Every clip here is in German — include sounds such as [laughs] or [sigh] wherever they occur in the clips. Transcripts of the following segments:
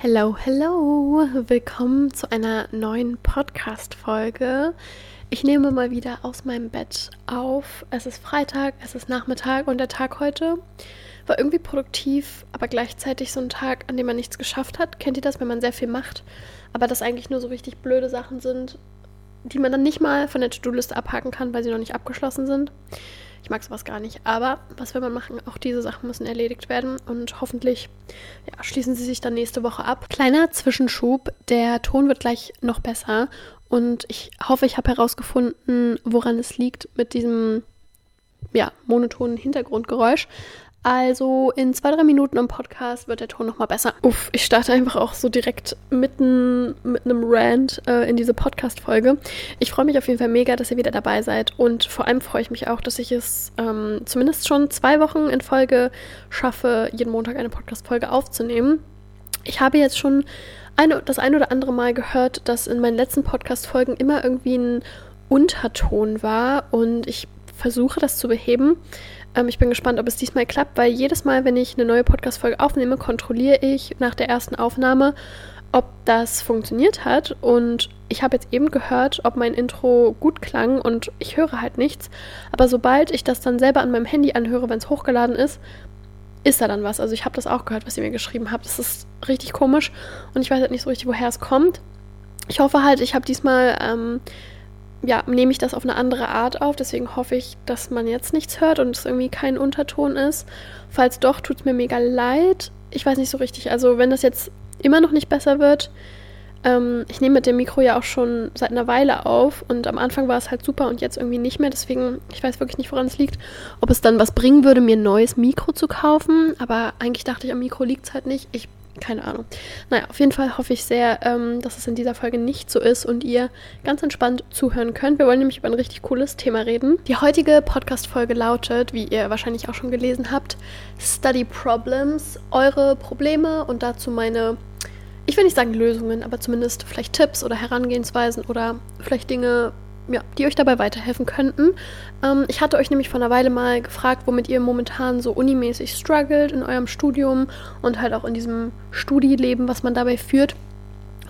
Hello, hello! Willkommen zu einer neuen Podcast-Folge. Ich nehme mal wieder aus meinem Bett auf. Es ist Freitag, es ist Nachmittag und der Tag heute war irgendwie produktiv, aber gleichzeitig so ein Tag, an dem man nichts geschafft hat. Kennt ihr das, wenn man sehr viel macht, aber das eigentlich nur so richtig blöde Sachen sind, die man dann nicht mal von der To-Do-Liste abhaken kann, weil sie noch nicht abgeschlossen sind? Ich mag sowas gar nicht. Aber was will man machen? Auch diese Sachen müssen erledigt werden und hoffentlich ja, schließen sie sich dann nächste Woche ab. Kleiner Zwischenschub. Der Ton wird gleich noch besser und ich hoffe, ich habe herausgefunden, woran es liegt mit diesem ja, monotonen Hintergrundgeräusch. Also in zwei, drei Minuten im Podcast wird der Ton nochmal besser. Uff, ich starte einfach auch so direkt mitten mit einem Rant äh, in diese Podcast-Folge. Ich freue mich auf jeden Fall mega, dass ihr wieder dabei seid. Und vor allem freue ich mich auch, dass ich es ähm, zumindest schon zwei Wochen in Folge schaffe, jeden Montag eine Podcast-Folge aufzunehmen. Ich habe jetzt schon eine, das ein oder andere Mal gehört, dass in meinen letzten Podcast-Folgen immer irgendwie ein Unterton war und ich versuche das zu beheben. Ähm, ich bin gespannt, ob es diesmal klappt, weil jedes Mal, wenn ich eine neue Podcast-Folge aufnehme, kontrolliere ich nach der ersten Aufnahme, ob das funktioniert hat. Und ich habe jetzt eben gehört, ob mein Intro gut klang und ich höre halt nichts. Aber sobald ich das dann selber an meinem Handy anhöre, wenn es hochgeladen ist, ist da dann was. Also ich habe das auch gehört, was ihr mir geschrieben habt. Das ist richtig komisch und ich weiß halt nicht so richtig, woher es kommt. Ich hoffe halt, ich habe diesmal ähm, ja, nehme ich das auf eine andere Art auf. Deswegen hoffe ich, dass man jetzt nichts hört und es irgendwie kein Unterton ist. Falls doch, tut es mir mega leid. Ich weiß nicht so richtig. Also, wenn das jetzt immer noch nicht besser wird, ähm, ich nehme mit dem Mikro ja auch schon seit einer Weile auf und am Anfang war es halt super und jetzt irgendwie nicht mehr. Deswegen, ich weiß wirklich nicht, woran es liegt. Ob es dann was bringen würde, mir ein neues Mikro zu kaufen. Aber eigentlich dachte ich, am Mikro liegt es halt nicht. Ich keine Ahnung. Naja, auf jeden Fall hoffe ich sehr, ähm, dass es in dieser Folge nicht so ist und ihr ganz entspannt zuhören könnt. Wir wollen nämlich über ein richtig cooles Thema reden. Die heutige Podcast-Folge lautet, wie ihr wahrscheinlich auch schon gelesen habt, Study Problems, eure Probleme und dazu meine, ich will nicht sagen Lösungen, aber zumindest vielleicht Tipps oder Herangehensweisen oder vielleicht Dinge, ja, die euch dabei weiterhelfen könnten. Ähm, ich hatte euch nämlich vor einer Weile mal gefragt, womit ihr momentan so unimäßig struggelt in eurem Studium und halt auch in diesem Studieleben, was man dabei führt.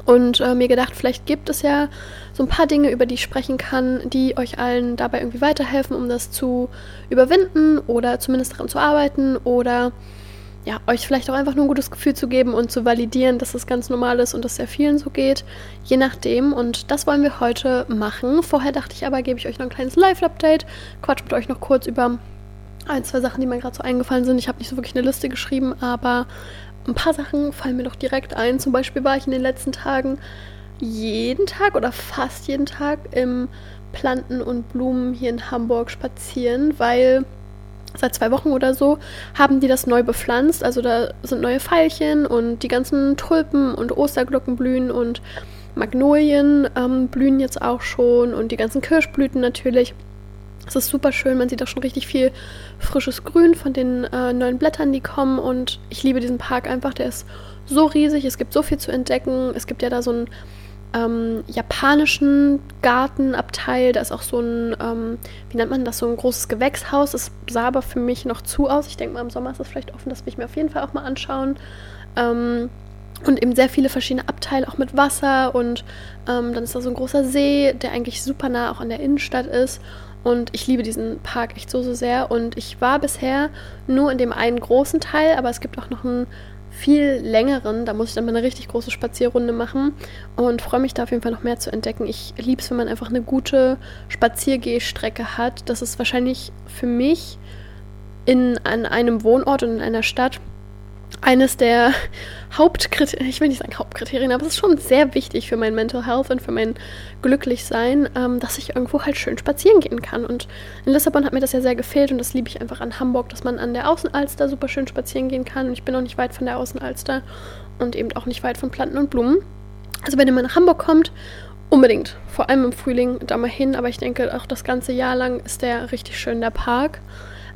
Und äh, mir gedacht, vielleicht gibt es ja so ein paar Dinge, über die ich sprechen kann, die euch allen dabei irgendwie weiterhelfen, um das zu überwinden oder zumindest daran zu arbeiten oder ja, euch vielleicht auch einfach nur ein gutes Gefühl zu geben und zu validieren, dass das ganz normal ist und dass sehr vielen so geht. Je nachdem. Und das wollen wir heute machen. Vorher dachte ich aber, gebe ich euch noch ein kleines Live-Update. Quatsch mit euch noch kurz über ein, zwei Sachen, die mir gerade so eingefallen sind. Ich habe nicht so wirklich eine Liste geschrieben, aber ein paar Sachen fallen mir doch direkt ein. Zum Beispiel war ich in den letzten Tagen jeden Tag oder fast jeden Tag im Planten und Blumen hier in Hamburg spazieren, weil seit zwei Wochen oder so, haben die das neu bepflanzt. Also da sind neue Veilchen und die ganzen Tulpen und Osterglocken blühen und Magnolien ähm, blühen jetzt auch schon und die ganzen Kirschblüten natürlich. Es ist super schön, man sieht auch schon richtig viel frisches Grün von den äh, neuen Blättern, die kommen und ich liebe diesen Park einfach, der ist so riesig, es gibt so viel zu entdecken. Es gibt ja da so ein ähm, japanischen Gartenabteil. Da ist auch so ein, ähm, wie nennt man das, so ein großes Gewächshaus. Das sah aber für mich noch zu aus. Ich denke mal, im Sommer ist das vielleicht offen. Das will ich mir auf jeden Fall auch mal anschauen. Ähm, und eben sehr viele verschiedene Abteile, auch mit Wasser. Und ähm, dann ist da so ein großer See, der eigentlich super nah auch an der Innenstadt ist. Und ich liebe diesen Park echt so, so sehr. Und ich war bisher nur in dem einen großen Teil, aber es gibt auch noch einen viel längeren. Da muss ich dann mal eine richtig große Spazierrunde machen und freue mich da auf jeden Fall noch mehr zu entdecken. Ich liebe es, wenn man einfach eine gute Spaziergehstrecke hat. Das ist wahrscheinlich für mich in, an einem Wohnort und in einer Stadt eines der Hauptkriterien, ich will nicht sagen Hauptkriterien, aber es ist schon sehr wichtig für mein Mental Health und für mein Glücklichsein, ähm, dass ich irgendwo halt schön spazieren gehen kann. Und in Lissabon hat mir das ja sehr gefehlt und das liebe ich einfach an Hamburg, dass man an der Außenalster super schön spazieren gehen kann. Und ich bin auch nicht weit von der Außenalster und eben auch nicht weit von Planten und Blumen. Also wenn ihr mal nach Hamburg kommt, unbedingt, vor allem im Frühling, da mal hin. Aber ich denke, auch das ganze Jahr lang ist der richtig schön, der Park.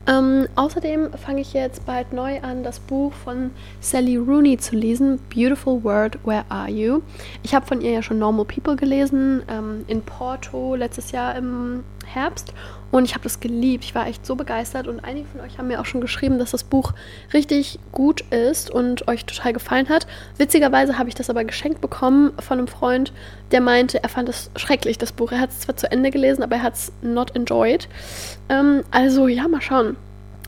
Ähm, außerdem fange ich jetzt bald neu an, das Buch von Sally Rooney zu lesen, Beautiful World, Where Are You? Ich habe von ihr ja schon Normal People gelesen, ähm, in Porto letztes Jahr im Herbst und ich habe das geliebt. Ich war echt so begeistert und einige von euch haben mir auch schon geschrieben, dass das Buch richtig gut ist und euch total gefallen hat. Witzigerweise habe ich das aber geschenkt bekommen von einem Freund, der meinte, er fand es schrecklich, das Buch. Er hat es zwar zu Ende gelesen, aber er hat es not enjoyed. Ähm, also ja, mal schauen.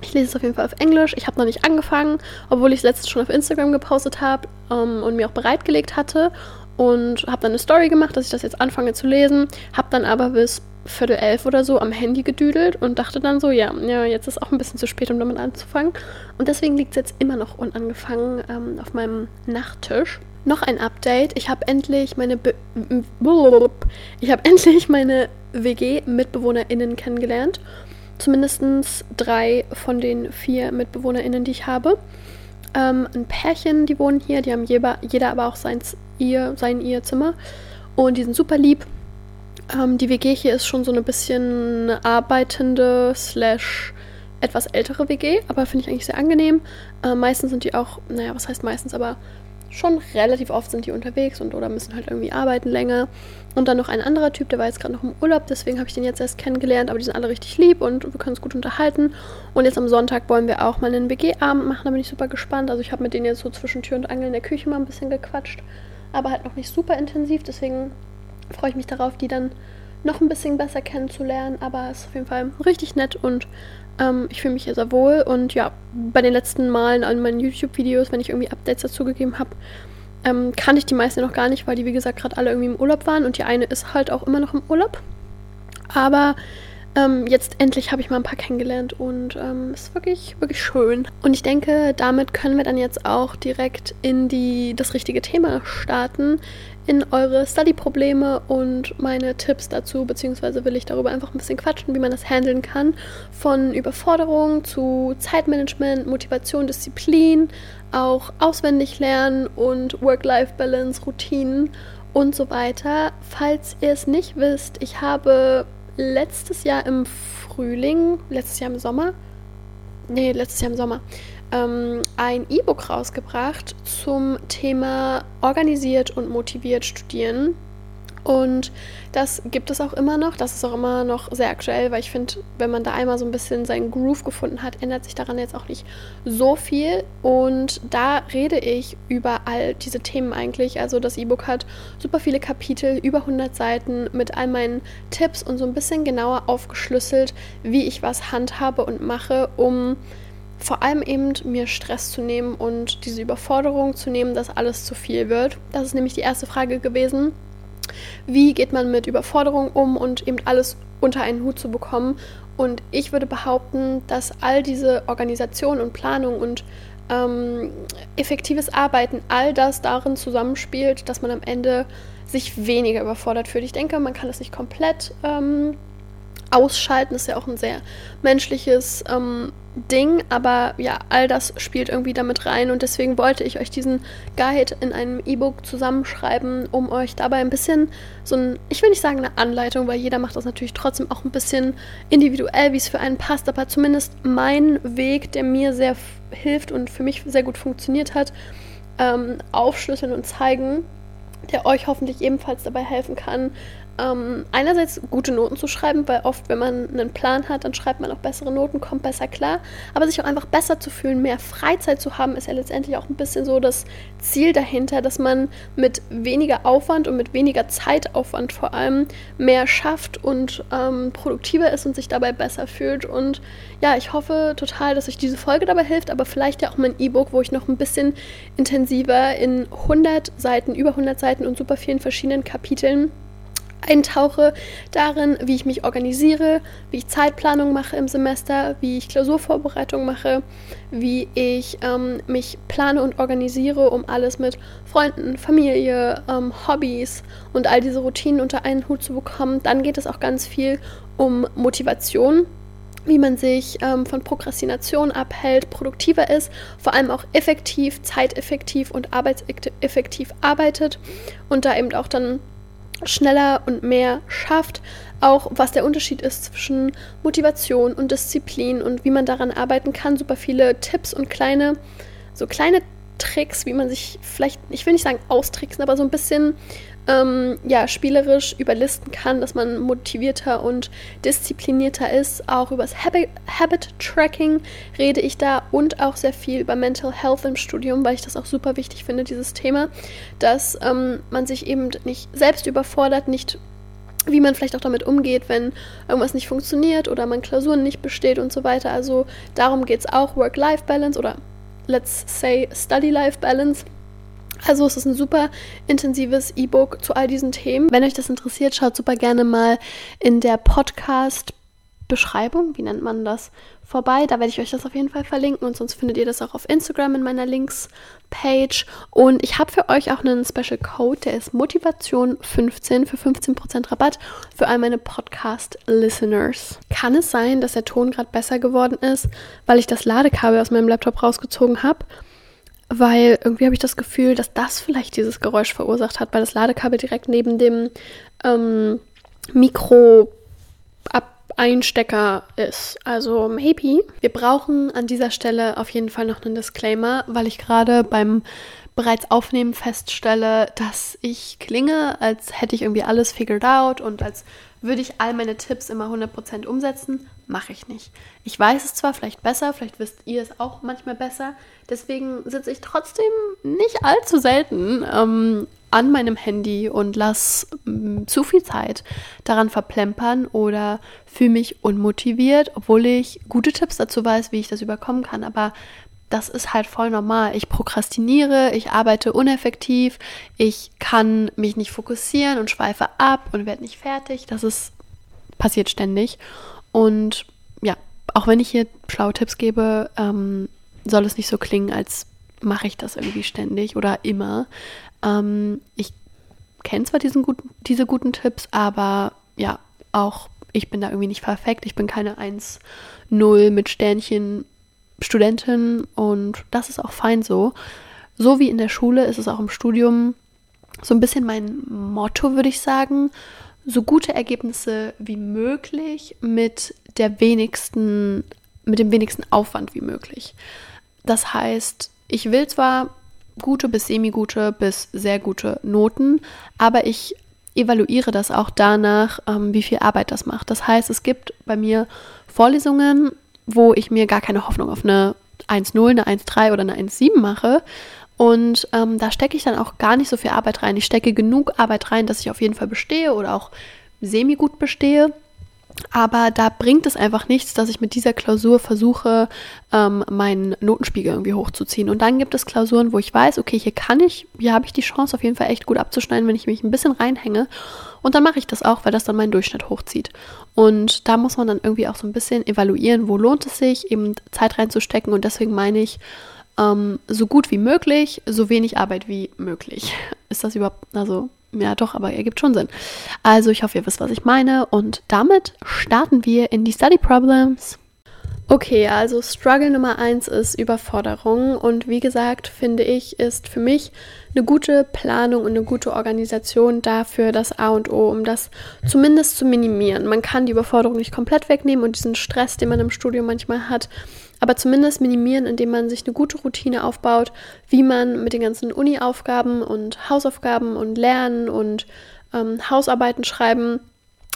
Ich lese es auf jeden Fall auf Englisch. Ich habe noch nicht angefangen, obwohl ich es letztens schon auf Instagram gepostet habe ähm, und mir auch bereitgelegt hatte. Und habe dann eine Story gemacht, dass ich das jetzt anfange zu lesen. Habe dann aber bis Viertel elf oder so am Handy gedüdelt und dachte dann so, ja, ja, jetzt ist auch ein bisschen zu spät, um damit anzufangen. Und deswegen liegt es jetzt immer noch unangefangen ähm, auf meinem Nachttisch. Noch ein Update. Ich habe endlich meine Be ich habe [laughs] endlich meine WG-MitbewohnerInnen kennengelernt. Zumindest drei von den vier MitbewohnerInnen, die ich habe. Ähm, ein Pärchen, die wohnen hier, die haben jeder, jeder aber auch sein ihr, sein ihr Zimmer. Und die sind super lieb ähm, die WG hier ist schon so ein bisschen eine arbeitende, slash etwas ältere WG, aber finde ich eigentlich sehr angenehm. Äh, meistens sind die auch, naja, was heißt meistens, aber schon relativ oft sind die unterwegs und oder müssen halt irgendwie arbeiten länger. Und dann noch ein anderer Typ, der war jetzt gerade noch im Urlaub, deswegen habe ich den jetzt erst kennengelernt, aber die sind alle richtig lieb und wir können uns gut unterhalten. Und jetzt am Sonntag wollen wir auch mal einen WG-Abend machen, da bin ich super gespannt. Also ich habe mit denen jetzt so zwischen Tür und Angel in der Küche mal ein bisschen gequatscht, aber halt noch nicht super intensiv, deswegen freue ich mich darauf, die dann noch ein bisschen besser kennenzulernen. Aber es ist auf jeden Fall richtig nett und ähm, ich fühle mich hier sehr wohl. Und ja, bei den letzten Malen an meinen YouTube-Videos, wenn ich irgendwie Updates dazu gegeben habe, ähm, kannte ich die meisten noch gar nicht, weil die, wie gesagt, gerade alle irgendwie im Urlaub waren. Und die eine ist halt auch immer noch im Urlaub. Aber ähm, jetzt endlich habe ich mal ein paar kennengelernt und ähm, ist wirklich, wirklich schön. Und ich denke, damit können wir dann jetzt auch direkt in die, das richtige Thema starten, in eure Study-Probleme und meine Tipps dazu, beziehungsweise will ich darüber einfach ein bisschen quatschen, wie man das handeln kann. Von Überforderung zu Zeitmanagement, Motivation, Disziplin, auch auswendig lernen und Work-Life-Balance, Routinen und so weiter. Falls ihr es nicht wisst, ich habe letztes Jahr im Frühling, letztes Jahr im Sommer, nee, letztes Jahr im Sommer, ähm, ein E-Book rausgebracht zum Thema organisiert und motiviert studieren. Und das gibt es auch immer noch. Das ist auch immer noch sehr aktuell, weil ich finde, wenn man da einmal so ein bisschen seinen Groove gefunden hat, ändert sich daran jetzt auch nicht so viel. Und da rede ich über all diese Themen eigentlich. Also das E-Book hat super viele Kapitel, über 100 Seiten mit all meinen Tipps und so ein bisschen genauer aufgeschlüsselt, wie ich was handhabe und mache, um vor allem eben mir Stress zu nehmen und diese Überforderung zu nehmen, dass alles zu viel wird. Das ist nämlich die erste Frage gewesen. Wie geht man mit Überforderung um und eben alles unter einen Hut zu bekommen? Und ich würde behaupten, dass all diese Organisation und Planung und ähm, effektives Arbeiten, all das darin zusammenspielt, dass man am Ende sich weniger überfordert fühlt. Ich denke, man kann das nicht komplett ähm, ausschalten, ist ja auch ein sehr menschliches ähm, Ding, aber ja, all das spielt irgendwie damit rein und deswegen wollte ich euch diesen Guide in einem E-Book zusammenschreiben, um euch dabei ein bisschen so ein, ich will nicht sagen eine Anleitung, weil jeder macht das natürlich trotzdem auch ein bisschen individuell, wie es für einen passt, aber zumindest mein Weg, der mir sehr hilft und für mich sehr gut funktioniert hat, ähm, aufschlüsseln und zeigen, der euch hoffentlich ebenfalls dabei helfen kann, ähm, einerseits gute Noten zu schreiben, weil oft, wenn man einen Plan hat, dann schreibt man auch bessere Noten, kommt besser klar. Aber sich auch einfach besser zu fühlen, mehr Freizeit zu haben, ist ja letztendlich auch ein bisschen so das Ziel dahinter, dass man mit weniger Aufwand und mit weniger Zeitaufwand vor allem mehr schafft und ähm, produktiver ist und sich dabei besser fühlt. Und ja, ich hoffe total, dass euch diese Folge dabei hilft, aber vielleicht ja auch mein E-Book, wo ich noch ein bisschen intensiver in 100 Seiten, über 100 Seiten und super vielen verschiedenen Kapiteln eintauche darin, wie ich mich organisiere, wie ich Zeitplanung mache im Semester, wie ich Klausurvorbereitung mache, wie ich ähm, mich plane und organisiere, um alles mit Freunden, Familie, ähm, Hobbys und all diese Routinen unter einen Hut zu bekommen. Dann geht es auch ganz viel um Motivation wie man sich ähm, von Prokrastination abhält, produktiver ist, vor allem auch effektiv, zeiteffektiv und arbeitseffektiv arbeitet und da eben auch dann schneller und mehr schafft, auch was der Unterschied ist zwischen Motivation und Disziplin und wie man daran arbeiten kann. Super viele Tipps und kleine, so kleine Tricks, wie man sich vielleicht, ich will nicht sagen austricksen, aber so ein bisschen ähm, ja, spielerisch überlisten kann, dass man motivierter und disziplinierter ist. Auch über das Habit, Habit Tracking rede ich da und auch sehr viel über Mental Health im Studium, weil ich das auch super wichtig finde, dieses Thema, dass ähm, man sich eben nicht selbst überfordert, nicht wie man vielleicht auch damit umgeht, wenn irgendwas nicht funktioniert oder man Klausuren nicht besteht und so weiter. Also darum geht es auch, Work-Life-Balance oder let's say Study-Life-Balance. Also es ist ein super intensives E-Book zu all diesen Themen. Wenn euch das interessiert, schaut super gerne mal in der Podcast Beschreibung, wie nennt man das, vorbei. Da werde ich euch das auf jeden Fall verlinken und sonst findet ihr das auch auf Instagram in meiner Links-Page. Und ich habe für euch auch einen Special Code, der ist Motivation15 für 15% Rabatt für all meine Podcast-Listeners. Kann es sein, dass der Ton gerade besser geworden ist, weil ich das Ladekabel aus meinem Laptop rausgezogen habe? Weil irgendwie habe ich das Gefühl, dass das vielleicht dieses Geräusch verursacht hat, weil das Ladekabel direkt neben dem ähm, Mikro Einstecker ist. Also maybe. Wir brauchen an dieser Stelle auf jeden Fall noch einen Disclaimer, weil ich gerade beim bereits Aufnehmen feststelle, dass ich klinge, als hätte ich irgendwie alles figured out und als würde ich all meine Tipps immer 100% umsetzen. Mache ich nicht. Ich weiß es zwar vielleicht besser, vielleicht wisst ihr es auch manchmal besser. Deswegen sitze ich trotzdem nicht allzu selten ähm, an meinem Handy und lasse mm, zu viel Zeit daran verplempern oder fühle mich unmotiviert, obwohl ich gute Tipps dazu weiß, wie ich das überkommen kann. Aber das ist halt voll normal. Ich prokrastiniere, ich arbeite uneffektiv, ich kann mich nicht fokussieren und schweife ab und werde nicht fertig. Das ist passiert ständig. Und ja, auch wenn ich hier schlaue Tipps gebe, ähm, soll es nicht so klingen, als mache ich das irgendwie ständig oder immer. Ähm, ich kenne zwar diesen guten, diese guten Tipps, aber ja, auch ich bin da irgendwie nicht perfekt. Ich bin keine 1-0 mit Sternchen Studentin und das ist auch fein so. So wie in der Schule ist es auch im Studium so ein bisschen mein Motto, würde ich sagen. So gute Ergebnisse wie möglich mit der wenigsten, mit dem wenigsten Aufwand wie möglich. Das heißt, ich will zwar gute bis semi-gute bis sehr gute Noten, aber ich evaluiere das auch danach, ähm, wie viel Arbeit das macht. Das heißt, es gibt bei mir Vorlesungen, wo ich mir gar keine Hoffnung auf eine 1-0, eine 1-3 oder eine 1-7 mache. Und ähm, da stecke ich dann auch gar nicht so viel Arbeit rein. Ich stecke genug Arbeit rein, dass ich auf jeden Fall bestehe oder auch semi-gut bestehe. Aber da bringt es einfach nichts, dass ich mit dieser Klausur versuche, ähm, meinen Notenspiegel irgendwie hochzuziehen. Und dann gibt es Klausuren, wo ich weiß, okay, hier kann ich, hier habe ich die Chance auf jeden Fall echt gut abzuschneiden, wenn ich mich ein bisschen reinhänge. Und dann mache ich das auch, weil das dann meinen Durchschnitt hochzieht. Und da muss man dann irgendwie auch so ein bisschen evaluieren, wo lohnt es sich, eben Zeit reinzustecken. Und deswegen meine ich, ähm, so gut wie möglich, so wenig Arbeit wie möglich. [laughs] Ist das überhaupt, also ja, doch, aber er gibt schon Sinn. Also, ich hoffe, ihr wisst, was ich meine. Und damit starten wir in die Study Problems. Okay, also Struggle Nummer eins ist Überforderung. Und wie gesagt, finde ich, ist für mich eine gute Planung und eine gute Organisation dafür das A und O, um das zumindest zu minimieren. Man kann die Überforderung nicht komplett wegnehmen und diesen Stress, den man im Studium manchmal hat, aber zumindest minimieren, indem man sich eine gute Routine aufbaut, wie man mit den ganzen Uni-Aufgaben und Hausaufgaben und Lernen und ähm, Hausarbeiten schreiben,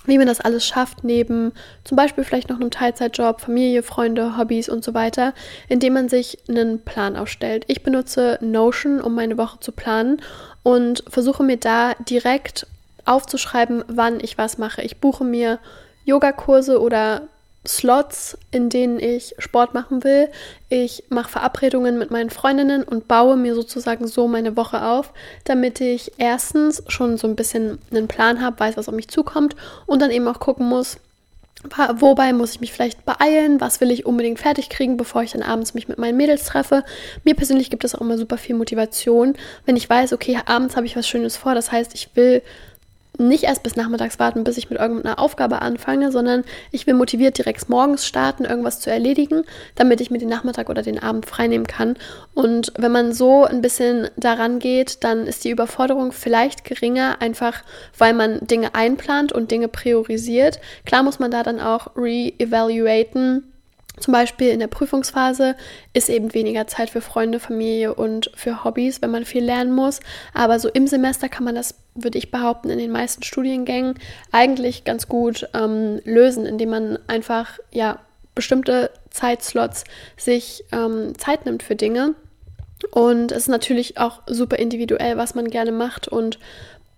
wie man das alles schafft, neben zum Beispiel vielleicht noch einem Teilzeitjob, Familie, Freunde, Hobbys und so weiter, indem man sich einen Plan aufstellt. Ich benutze Notion, um meine Woche zu planen und versuche mir da direkt aufzuschreiben, wann ich was mache. Ich buche mir Yogakurse oder Slots, in denen ich Sport machen will. Ich mache Verabredungen mit meinen Freundinnen und baue mir sozusagen so meine Woche auf, damit ich erstens schon so ein bisschen einen Plan habe, weiß, was auf mich zukommt und dann eben auch gucken muss, Wobei muss ich mich vielleicht beeilen? Was will ich unbedingt fertig kriegen, bevor ich dann abends mich mit meinen Mädels treffe? Mir persönlich gibt es auch immer super viel Motivation, wenn ich weiß, okay, abends habe ich was Schönes vor. Das heißt, ich will nicht erst bis nachmittags warten, bis ich mit irgendeiner Aufgabe anfange, sondern ich will motiviert direkt morgens starten, irgendwas zu erledigen, damit ich mir den Nachmittag oder den Abend freinehmen kann. Und wenn man so ein bisschen daran geht, dann ist die Überforderung vielleicht geringer, einfach weil man Dinge einplant und Dinge priorisiert. Klar muss man da dann auch re-evaluaten Zum Beispiel in der Prüfungsphase ist eben weniger Zeit für Freunde, Familie und für Hobbys, wenn man viel lernen muss. Aber so im Semester kann man das, würde ich behaupten, in den meisten Studiengängen eigentlich ganz gut ähm, lösen, indem man einfach ja bestimmte Zeitslots sich ähm, Zeit nimmt für Dinge. Und es ist natürlich auch super individuell, was man gerne macht und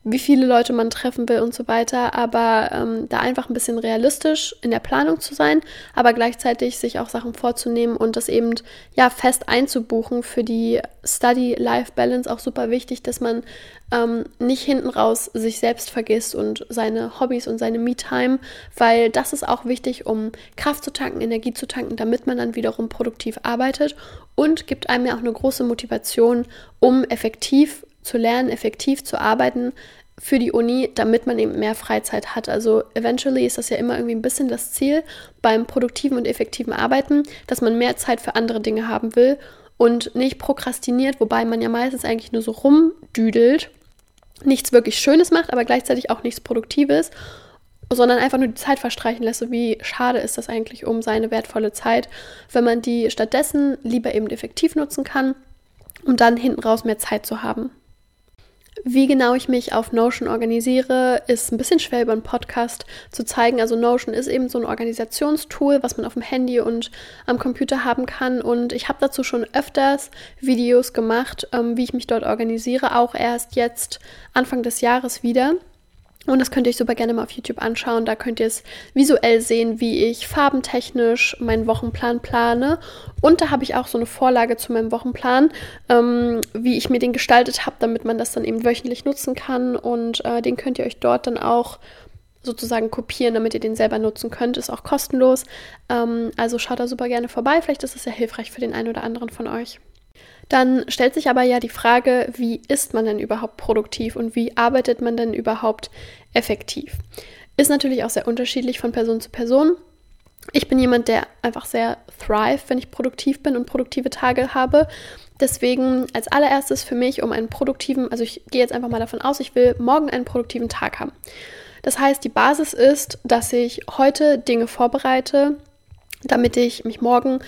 wie viele Leute man treffen will und so weiter, aber ähm, da einfach ein bisschen realistisch in der Planung zu sein, aber gleichzeitig sich auch Sachen vorzunehmen und das eben ja fest einzubuchen für die Study-Life-Balance auch super wichtig, dass man ähm, nicht hinten raus sich selbst vergisst und seine Hobbys und seine Me-Time, weil das ist auch wichtig, um Kraft zu tanken, Energie zu tanken, damit man dann wiederum produktiv arbeitet und gibt einem ja auch eine große Motivation, um effektiv zu lernen, effektiv zu arbeiten für die Uni, damit man eben mehr Freizeit hat. Also eventually ist das ja immer irgendwie ein bisschen das Ziel beim produktiven und effektiven Arbeiten, dass man mehr Zeit für andere Dinge haben will und nicht prokrastiniert, wobei man ja meistens eigentlich nur so rumdüdelt, nichts wirklich Schönes macht, aber gleichzeitig auch nichts Produktives, sondern einfach nur die Zeit verstreichen lässt. Wie schade ist das eigentlich um seine wertvolle Zeit, wenn man die stattdessen lieber eben effektiv nutzen kann, um dann hinten raus mehr Zeit zu haben. Wie genau ich mich auf Notion organisiere, ist ein bisschen schwer über einen Podcast zu zeigen. Also Notion ist eben so ein Organisationstool, was man auf dem Handy und am Computer haben kann. Und ich habe dazu schon öfters Videos gemacht, ähm, wie ich mich dort organisiere, auch erst jetzt Anfang des Jahres wieder. Und das könnt ihr euch super gerne mal auf YouTube anschauen. Da könnt ihr es visuell sehen, wie ich farbentechnisch meinen Wochenplan plane. Und da habe ich auch so eine Vorlage zu meinem Wochenplan, ähm, wie ich mir den gestaltet habe, damit man das dann eben wöchentlich nutzen kann. Und äh, den könnt ihr euch dort dann auch sozusagen kopieren, damit ihr den selber nutzen könnt. Ist auch kostenlos. Ähm, also schaut da super gerne vorbei. Vielleicht ist es ja hilfreich für den einen oder anderen von euch. Dann stellt sich aber ja die Frage, wie ist man denn überhaupt produktiv und wie arbeitet man denn überhaupt effektiv? Ist natürlich auch sehr unterschiedlich von Person zu Person. Ich bin jemand, der einfach sehr thrive, wenn ich produktiv bin und produktive Tage habe. Deswegen als allererstes für mich, um einen produktiven, also ich gehe jetzt einfach mal davon aus, ich will morgen einen produktiven Tag haben. Das heißt, die Basis ist, dass ich heute Dinge vorbereite, damit ich mich morgen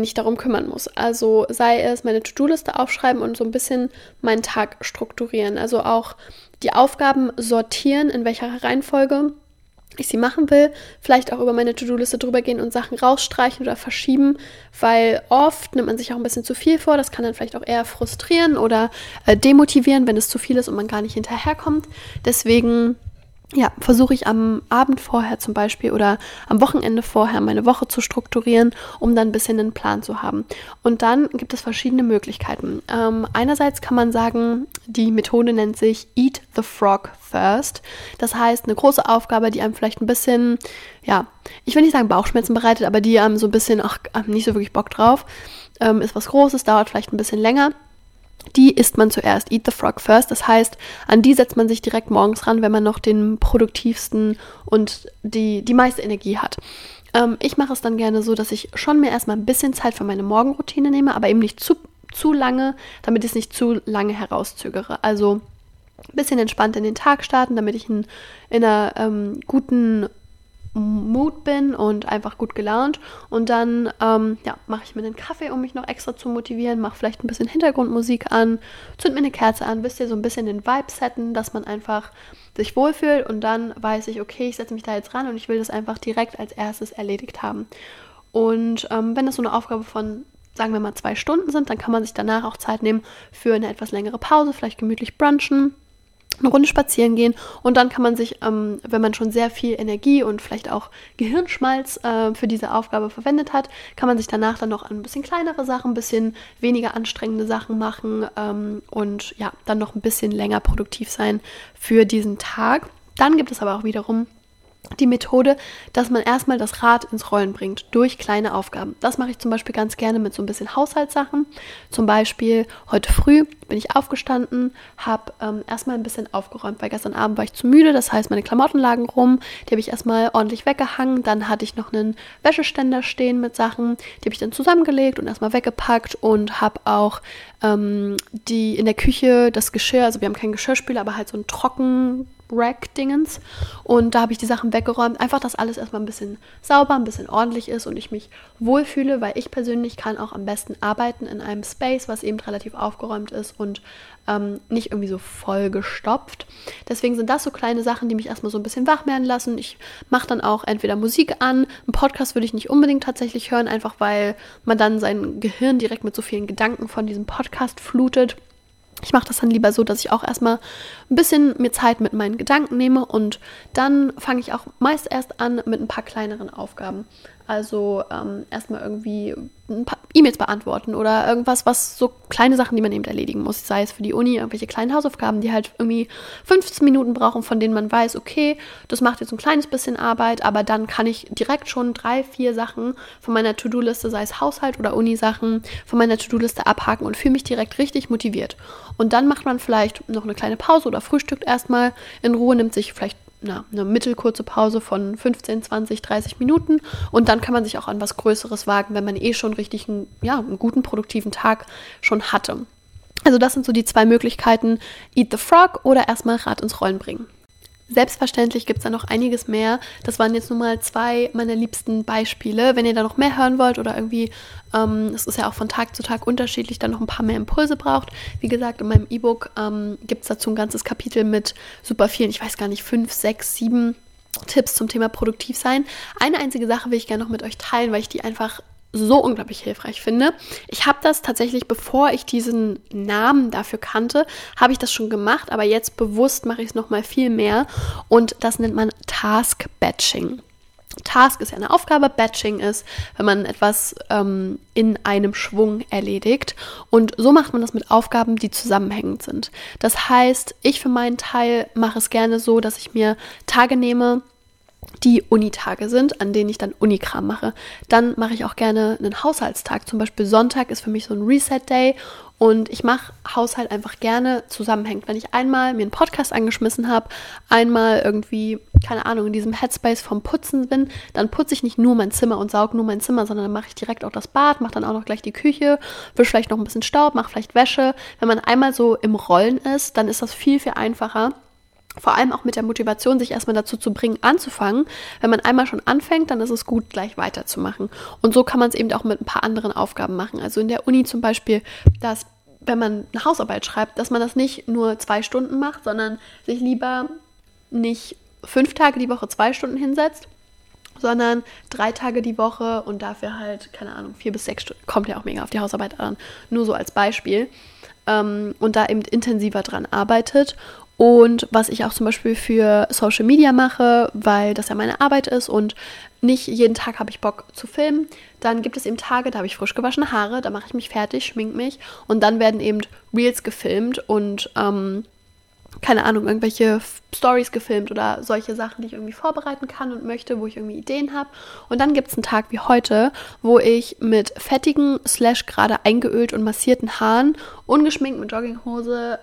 nicht darum kümmern muss. Also sei es meine To-Do-Liste aufschreiben und so ein bisschen meinen Tag strukturieren. Also auch die Aufgaben sortieren, in welcher Reihenfolge ich sie machen will. Vielleicht auch über meine To-Do-Liste drüber gehen und Sachen rausstreichen oder verschieben, weil oft nimmt man sich auch ein bisschen zu viel vor. Das kann dann vielleicht auch eher frustrieren oder äh, demotivieren, wenn es zu viel ist und man gar nicht hinterherkommt. Deswegen ja, versuche ich am Abend vorher zum Beispiel oder am Wochenende vorher meine Woche zu strukturieren, um dann ein bisschen einen Plan zu haben. Und dann gibt es verschiedene Möglichkeiten. Ähm, einerseits kann man sagen, die Methode nennt sich Eat the Frog First. Das heißt, eine große Aufgabe, die einem vielleicht ein bisschen, ja, ich will nicht sagen Bauchschmerzen bereitet, aber die einem so ein bisschen, ach, nicht so wirklich Bock drauf, ähm, ist was Großes, dauert vielleicht ein bisschen länger die isst man zuerst. Eat the frog first. Das heißt, an die setzt man sich direkt morgens ran, wenn man noch den produktivsten und die, die meiste Energie hat. Ähm, ich mache es dann gerne so, dass ich schon mir erstmal ein bisschen Zeit für meine Morgenroutine nehme, aber eben nicht zu, zu lange, damit ich es nicht zu lange herauszögere. Also ein bisschen entspannt in den Tag starten, damit ich in, in einer ähm, guten Mood bin und einfach gut gelaunt. Und dann ähm, ja, mache ich mir einen Kaffee, um mich noch extra zu motivieren, mache vielleicht ein bisschen Hintergrundmusik an, zünd mir eine Kerze an, wisst ihr, so ein bisschen den Vibe setten, dass man einfach sich wohlfühlt und dann weiß ich, okay, ich setze mich da jetzt ran und ich will das einfach direkt als erstes erledigt haben. Und ähm, wenn das so eine Aufgabe von sagen wir mal zwei Stunden sind, dann kann man sich danach auch Zeit nehmen für eine etwas längere Pause, vielleicht gemütlich brunchen eine Runde spazieren gehen und dann kann man sich, ähm, wenn man schon sehr viel Energie und vielleicht auch Gehirnschmalz äh, für diese Aufgabe verwendet hat, kann man sich danach dann noch ein bisschen kleinere Sachen, ein bisschen weniger anstrengende Sachen machen ähm, und ja, dann noch ein bisschen länger produktiv sein für diesen Tag. Dann gibt es aber auch wiederum die Methode, dass man erstmal das Rad ins Rollen bringt durch kleine Aufgaben. Das mache ich zum Beispiel ganz gerne mit so ein bisschen Haushaltssachen. Zum Beispiel heute früh bin ich aufgestanden, habe ähm, erstmal ein bisschen aufgeräumt, weil gestern Abend war ich zu müde. Das heißt, meine Klamotten lagen rum. Die habe ich erstmal ordentlich weggehangen. Dann hatte ich noch einen Wäscheständer stehen mit Sachen. Die habe ich dann zusammengelegt und erstmal weggepackt und habe auch ähm, die in der Küche das Geschirr, also wir haben keinen Geschirrspüler, aber halt so ein Trocken Rack-Dingens. Und da habe ich die Sachen weggeräumt. Einfach, dass alles erstmal ein bisschen sauber, ein bisschen ordentlich ist und ich mich wohlfühle, weil ich persönlich kann auch am besten arbeiten in einem Space, was eben relativ aufgeräumt ist und ähm, nicht irgendwie so voll gestopft. Deswegen sind das so kleine Sachen, die mich erstmal so ein bisschen wach werden lassen. Ich mache dann auch entweder Musik an. Einen Podcast würde ich nicht unbedingt tatsächlich hören, einfach weil man dann sein Gehirn direkt mit so vielen Gedanken von diesem Podcast flutet. Ich mache das dann lieber so, dass ich auch erstmal ein bisschen mir Zeit mit meinen Gedanken nehme und dann fange ich auch meist erst an mit ein paar kleineren Aufgaben. Also ähm, erstmal irgendwie ein paar E-Mails beantworten oder irgendwas, was so kleine Sachen, die man eben erledigen muss. Sei es für die Uni irgendwelche kleinen Hausaufgaben, die halt irgendwie 15 Minuten brauchen, von denen man weiß, okay, das macht jetzt ein kleines bisschen Arbeit, aber dann kann ich direkt schon drei, vier Sachen von meiner To-Do-Liste, sei es Haushalt oder Uni-Sachen, von meiner To-Do-Liste abhaken und fühle mich direkt richtig motiviert. Und dann macht man vielleicht noch eine kleine Pause oder frühstückt erstmal in Ruhe, nimmt sich vielleicht na, eine mittelkurze Pause von 15, 20, 30 Minuten und dann kann man sich auch an was Größeres wagen, wenn man eh schon richtig einen, ja, einen guten, produktiven Tag schon hatte. Also das sind so die zwei Möglichkeiten, Eat the Frog oder erstmal Rad ins Rollen bringen. Selbstverständlich gibt es da noch einiges mehr. Das waren jetzt nur mal zwei meiner liebsten Beispiele. Wenn ihr da noch mehr hören wollt oder irgendwie, ähm, es ist ja auch von Tag zu Tag unterschiedlich, dann noch ein paar mehr Impulse braucht. Wie gesagt, in meinem E-Book ähm, gibt es dazu ein ganzes Kapitel mit super vielen, ich weiß gar nicht, fünf, sechs, sieben Tipps zum Thema produktiv sein. Eine einzige Sache will ich gerne noch mit euch teilen, weil ich die einfach so unglaublich hilfreich finde. Ich habe das tatsächlich, bevor ich diesen Namen dafür kannte, habe ich das schon gemacht, aber jetzt bewusst mache ich es noch mal viel mehr und das nennt man Task Batching. Task ist ja eine Aufgabe, Batching ist, wenn man etwas ähm, in einem Schwung erledigt. Und so macht man das mit Aufgaben, die zusammenhängend sind. Das heißt, ich für meinen Teil mache es gerne so, dass ich mir Tage nehme, die Unitage sind, an denen ich dann Unikram mache. Dann mache ich auch gerne einen Haushaltstag. Zum Beispiel Sonntag ist für mich so ein Reset-Day und ich mache Haushalt einfach gerne zusammenhängend. Wenn ich einmal mir einen Podcast angeschmissen habe, einmal irgendwie, keine Ahnung, in diesem Headspace vom Putzen bin, dann putze ich nicht nur mein Zimmer und sauge nur mein Zimmer, sondern dann mache ich direkt auch das Bad, mache dann auch noch gleich die Küche, wische vielleicht noch ein bisschen Staub, mache vielleicht Wäsche. Wenn man einmal so im Rollen ist, dann ist das viel, viel einfacher vor allem auch mit der Motivation, sich erstmal dazu zu bringen, anzufangen. Wenn man einmal schon anfängt, dann ist es gut, gleich weiterzumachen. Und so kann man es eben auch mit ein paar anderen Aufgaben machen. Also in der Uni zum Beispiel, dass wenn man eine Hausarbeit schreibt, dass man das nicht nur zwei Stunden macht, sondern sich lieber nicht fünf Tage die Woche zwei Stunden hinsetzt, sondern drei Tage die Woche und dafür halt, keine Ahnung, vier bis sechs Stunden. Kommt ja auch mega auf die Hausarbeit an. Nur so als Beispiel. Ähm, und da eben intensiver dran arbeitet und was ich auch zum Beispiel für Social Media mache, weil das ja meine Arbeit ist und nicht jeden Tag habe ich Bock zu filmen. Dann gibt es eben Tage, da habe ich frisch gewaschene Haare, da mache ich mich fertig, schmink mich und dann werden eben Reels gefilmt und ähm, keine Ahnung, irgendwelche Stories gefilmt oder solche Sachen, die ich irgendwie vorbereiten kann und möchte, wo ich irgendwie Ideen habe. Und dann gibt es einen Tag wie heute, wo ich mit fettigen, slash gerade eingeölt und massierten Haaren, ungeschminkt mit Jogginghose,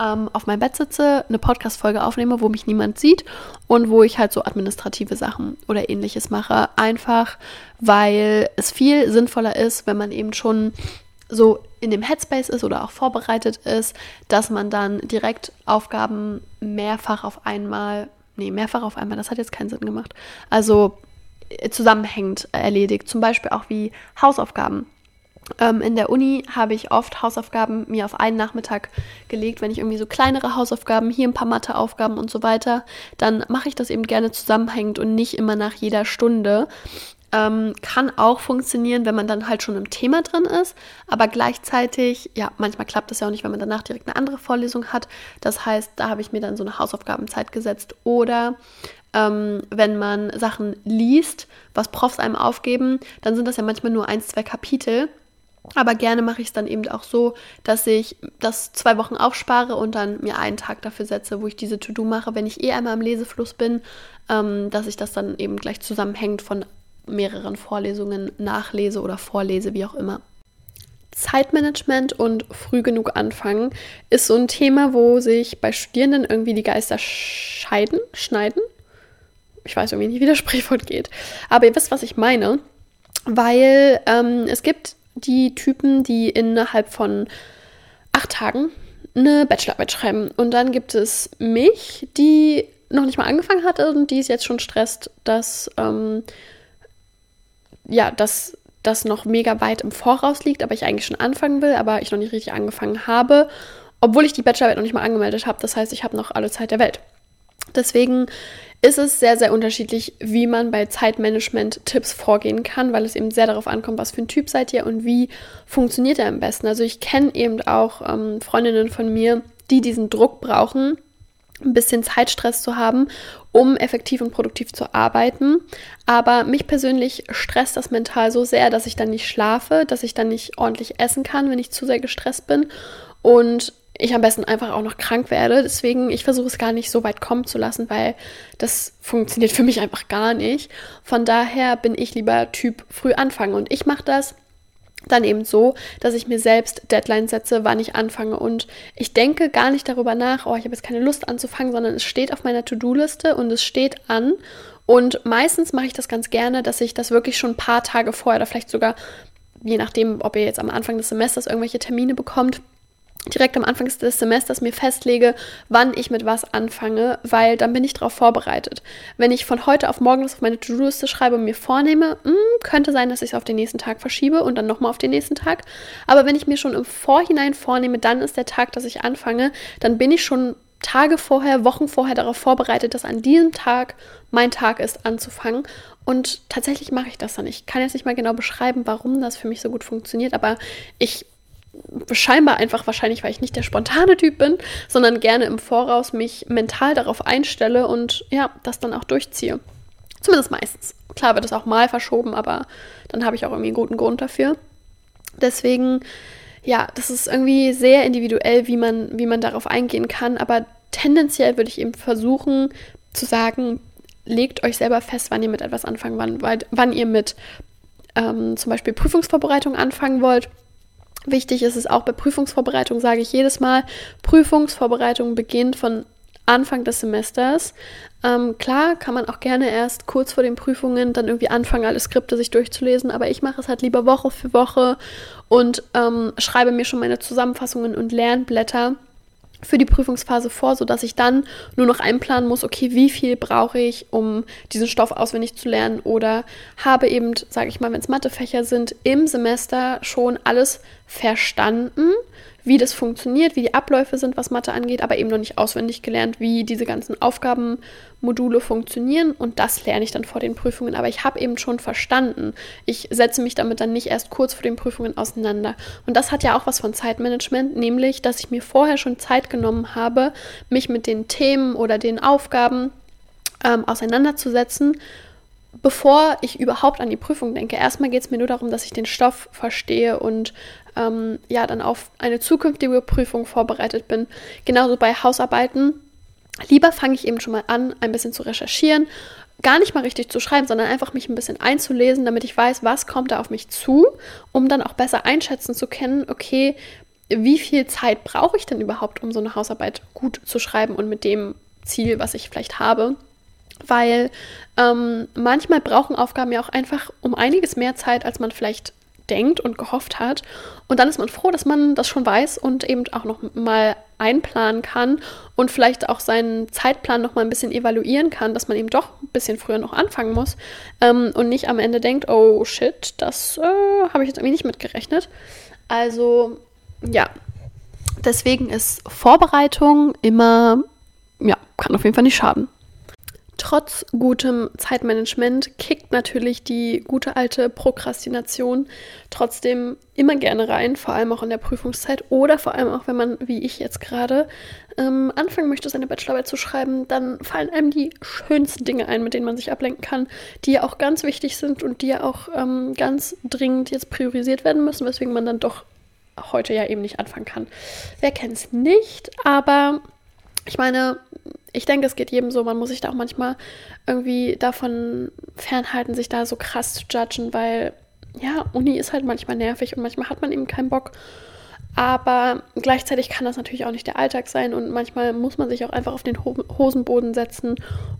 ähm, auf meinem Bett sitze, eine Podcast-Folge aufnehme, wo mich niemand sieht und wo ich halt so administrative Sachen oder ähnliches mache. Einfach, weil es viel sinnvoller ist, wenn man eben schon so in dem Headspace ist oder auch vorbereitet ist, dass man dann direkt Aufgaben mehrfach auf einmal, nee, mehrfach auf einmal, das hat jetzt keinen Sinn gemacht. Also äh, zusammenhängend erledigt. Zum Beispiel auch wie Hausaufgaben. Ähm, in der Uni habe ich oft Hausaufgaben mir auf einen Nachmittag gelegt, wenn ich irgendwie so kleinere Hausaufgaben, hier ein paar Matheaufgaben und so weiter, dann mache ich das eben gerne zusammenhängend und nicht immer nach jeder Stunde. Ähm, kann auch funktionieren, wenn man dann halt schon im Thema drin ist, aber gleichzeitig, ja, manchmal klappt das ja auch nicht, wenn man danach direkt eine andere Vorlesung hat. Das heißt, da habe ich mir dann so eine Hausaufgabenzeit gesetzt. Oder ähm, wenn man Sachen liest, was Profs einem aufgeben, dann sind das ja manchmal nur ein, zwei Kapitel. Aber gerne mache ich es dann eben auch so, dass ich das zwei Wochen aufspare und dann mir einen Tag dafür setze, wo ich diese To-Do mache, wenn ich eh einmal im Lesefluss bin, ähm, dass ich das dann eben gleich zusammenhängend von mehreren Vorlesungen nachlese oder vorlese, wie auch immer. Zeitmanagement und früh genug anfangen ist so ein Thema, wo sich bei Studierenden irgendwie die Geister scheiden, schneiden. Ich weiß irgendwie nicht, wie das Sprichwort geht. Aber ihr wisst, was ich meine. Weil ähm, es gibt die Typen, die innerhalb von acht Tagen eine Bachelorarbeit schreiben. Und dann gibt es mich, die noch nicht mal angefangen hat und die es jetzt schon stresst, dass ähm, ja, dass das noch mega weit im Voraus liegt, aber ich eigentlich schon anfangen will, aber ich noch nicht richtig angefangen habe, obwohl ich die Bachelorarbeit noch nicht mal angemeldet habe. Das heißt, ich habe noch alle Zeit der Welt. Deswegen ist es sehr, sehr unterschiedlich, wie man bei Zeitmanagement-Tipps vorgehen kann, weil es eben sehr darauf ankommt, was für ein Typ seid ihr und wie funktioniert er am besten. Also ich kenne eben auch ähm, Freundinnen von mir, die diesen Druck brauchen, ein bisschen Zeitstress zu haben, um effektiv und produktiv zu arbeiten. Aber mich persönlich stresst das mental so sehr, dass ich dann nicht schlafe, dass ich dann nicht ordentlich essen kann, wenn ich zu sehr gestresst bin. Und ich am besten einfach auch noch krank werde. Deswegen, ich versuche es gar nicht so weit kommen zu lassen, weil das funktioniert für mich einfach gar nicht. Von daher bin ich lieber Typ früh anfangen. Und ich mache das dann eben so, dass ich mir selbst Deadlines setze, wann ich anfange. Und ich denke gar nicht darüber nach, oh, ich habe jetzt keine Lust anzufangen, sondern es steht auf meiner To-Do-Liste und es steht an. Und meistens mache ich das ganz gerne, dass ich das wirklich schon ein paar Tage vorher oder vielleicht sogar, je nachdem, ob ihr jetzt am Anfang des Semesters irgendwelche Termine bekommt, direkt am Anfang des Semesters mir festlege, wann ich mit was anfange, weil dann bin ich darauf vorbereitet. Wenn ich von heute auf morgen das auf meine To-Do-Liste schreibe und mir vornehme, mh, hm, könnte sein, dass ich es auf den nächsten Tag verschiebe und dann nochmal auf den nächsten Tag. Aber wenn ich mir schon im Vorhinein vornehme, dann ist der Tag, dass ich anfange, dann bin ich schon Tage vorher, Wochen vorher darauf vorbereitet, dass an diesem Tag mein Tag ist, anzufangen. Und tatsächlich mache ich das dann. Ich kann jetzt nicht mal genau beschreiben, warum das für mich so gut funktioniert, aber ich scheinbar einfach wahrscheinlich, weil ich nicht der spontane Typ bin, sondern gerne im Voraus mich mental darauf einstelle und ja, das dann auch durchziehe. Zumindest meistens. Klar wird es auch mal verschoben, aber dann habe ich auch irgendwie einen guten Grund dafür. Deswegen, ja, das ist irgendwie sehr individuell, wie man, wie man darauf eingehen kann, aber tendenziell würde ich eben versuchen zu sagen, legt euch selber fest, wann ihr mit etwas anfangen, wann, wann ihr mit ähm, zum Beispiel Prüfungsvorbereitung anfangen wollt Wichtig ist es auch bei Prüfungsvorbereitung, sage ich jedes Mal, Prüfungsvorbereitung beginnt von Anfang des Semesters. Ähm, klar, kann man auch gerne erst kurz vor den Prüfungen dann irgendwie anfangen, alle Skripte sich durchzulesen, aber ich mache es halt lieber Woche für Woche und ähm, schreibe mir schon meine Zusammenfassungen und Lernblätter für die Prüfungsphase vor, sodass ich dann nur noch einplanen muss, okay, wie viel brauche ich, um diesen Stoff auswendig zu lernen oder habe eben, sage ich mal, wenn es Mathefächer sind, im Semester schon alles verstanden wie das funktioniert, wie die Abläufe sind, was Mathe angeht, aber eben noch nicht auswendig gelernt, wie diese ganzen Aufgabenmodule funktionieren. Und das lerne ich dann vor den Prüfungen. Aber ich habe eben schon verstanden. Ich setze mich damit dann nicht erst kurz vor den Prüfungen auseinander. Und das hat ja auch was von Zeitmanagement, nämlich, dass ich mir vorher schon Zeit genommen habe, mich mit den Themen oder den Aufgaben ähm, auseinanderzusetzen bevor ich überhaupt an die Prüfung denke. Erstmal geht es mir nur darum, dass ich den Stoff verstehe und ähm, ja dann auf eine zukünftige Prüfung vorbereitet bin. Genauso bei Hausarbeiten. Lieber fange ich eben schon mal an, ein bisschen zu recherchieren, gar nicht mal richtig zu schreiben, sondern einfach mich ein bisschen einzulesen, damit ich weiß, was kommt da auf mich zu, um dann auch besser einschätzen zu können, okay, wie viel Zeit brauche ich denn überhaupt, um so eine Hausarbeit gut zu schreiben und mit dem Ziel, was ich vielleicht habe. Weil ähm, manchmal brauchen Aufgaben ja auch einfach um einiges mehr Zeit, als man vielleicht denkt und gehofft hat. Und dann ist man froh, dass man das schon weiß und eben auch noch mal einplanen kann und vielleicht auch seinen Zeitplan noch mal ein bisschen evaluieren kann, dass man eben doch ein bisschen früher noch anfangen muss ähm, und nicht am Ende denkt, oh shit, das äh, habe ich jetzt irgendwie nicht mitgerechnet. Also ja, deswegen ist Vorbereitung immer, ja, kann auf jeden Fall nicht schaden. Trotz gutem Zeitmanagement kickt natürlich die gute alte Prokrastination trotzdem immer gerne rein, vor allem auch in der Prüfungszeit oder vor allem auch, wenn man, wie ich jetzt gerade, ähm, anfangen möchte, seine Bachelorarbeit zu schreiben, dann fallen einem die schönsten Dinge ein, mit denen man sich ablenken kann, die ja auch ganz wichtig sind und die ja auch ähm, ganz dringend jetzt priorisiert werden müssen, weswegen man dann doch heute ja eben nicht anfangen kann. Wer kennt es nicht, aber ich meine, ich denke, es geht jedem so. Man muss sich da auch manchmal irgendwie davon fernhalten, sich da so krass zu judgen, weil ja, Uni ist halt manchmal nervig und manchmal hat man eben keinen Bock. Aber gleichzeitig kann das natürlich auch nicht der Alltag sein und manchmal muss man sich auch einfach auf den Hosenboden setzen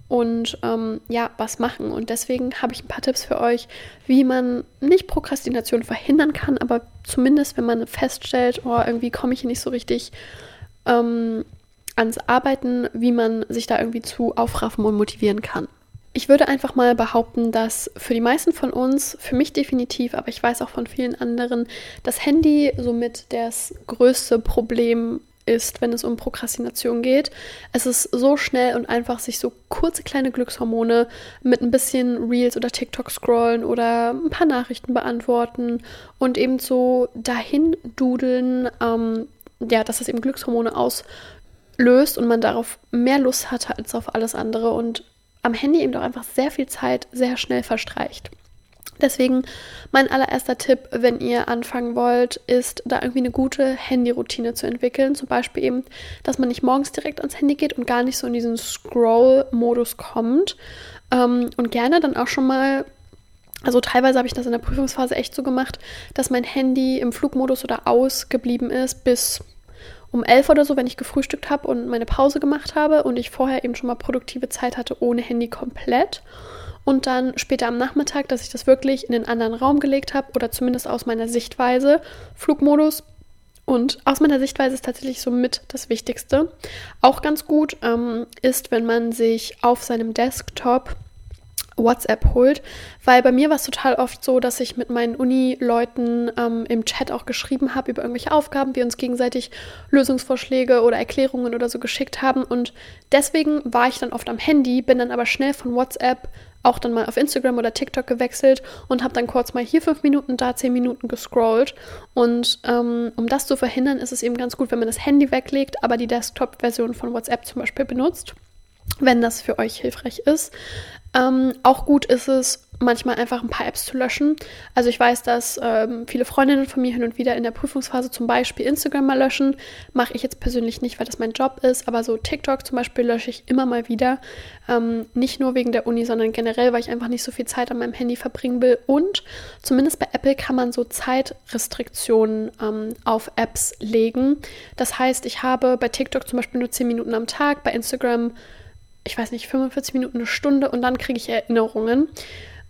und ähm, ja, was machen. Und deswegen habe ich ein paar Tipps für euch, wie man nicht Prokrastination verhindern kann, aber zumindest, wenn man feststellt, oh, irgendwie komme ich hier nicht so richtig ähm, ans Arbeiten, wie man sich da irgendwie zu aufraffen und motivieren kann. Ich würde einfach mal behaupten, dass für die meisten von uns, für mich definitiv, aber ich weiß auch von vielen anderen, das Handy somit das größte Problem ist, wenn es um Prokrastination geht. Es ist so schnell und einfach, sich so kurze kleine Glückshormone mit ein bisschen Reels oder TikTok scrollen oder ein paar Nachrichten beantworten und eben so dahin dudeln, ähm, ja, dass es eben Glückshormone auslöst und man darauf mehr Lust hat als auf alles andere und am Handy eben doch einfach sehr viel Zeit sehr schnell verstreicht. Deswegen mein allererster Tipp, wenn ihr anfangen wollt, ist da irgendwie eine gute Handy-Routine zu entwickeln. Zum Beispiel eben, dass man nicht morgens direkt ans Handy geht und gar nicht so in diesen Scroll-Modus kommt. Ähm, und gerne dann auch schon mal, also teilweise habe ich das in der Prüfungsphase echt so gemacht, dass mein Handy im Flugmodus oder ausgeblieben ist bis um elf oder so, wenn ich gefrühstückt habe und meine Pause gemacht habe und ich vorher eben schon mal produktive Zeit hatte ohne Handy komplett. Und dann später am Nachmittag, dass ich das wirklich in einen anderen Raum gelegt habe oder zumindest aus meiner Sichtweise, Flugmodus. Und aus meiner Sichtweise ist tatsächlich somit das Wichtigste. Auch ganz gut ähm, ist, wenn man sich auf seinem Desktop WhatsApp holt, weil bei mir war es total oft so, dass ich mit meinen Uni-Leuten ähm, im Chat auch geschrieben habe über irgendwelche Aufgaben, wir uns gegenseitig Lösungsvorschläge oder Erklärungen oder so geschickt haben und deswegen war ich dann oft am Handy, bin dann aber schnell von WhatsApp auch dann mal auf Instagram oder TikTok gewechselt und habe dann kurz mal hier fünf Minuten, da zehn Minuten gescrollt. Und ähm, um das zu verhindern, ist es eben ganz gut, wenn man das Handy weglegt, aber die Desktop-Version von WhatsApp zum Beispiel benutzt wenn das für euch hilfreich ist. Ähm, auch gut ist es, manchmal einfach ein paar Apps zu löschen. Also ich weiß, dass ähm, viele Freundinnen von mir hin und wieder in der Prüfungsphase zum Beispiel Instagram mal löschen. Mache ich jetzt persönlich nicht, weil das mein Job ist, aber so TikTok zum Beispiel lösche ich immer mal wieder. Ähm, nicht nur wegen der Uni, sondern generell, weil ich einfach nicht so viel Zeit an meinem Handy verbringen will. Und zumindest bei Apple kann man so Zeitrestriktionen ähm, auf Apps legen. Das heißt, ich habe bei TikTok zum Beispiel nur 10 Minuten am Tag, bei Instagram ich weiß nicht, 45 Minuten, eine Stunde und dann kriege ich Erinnerungen.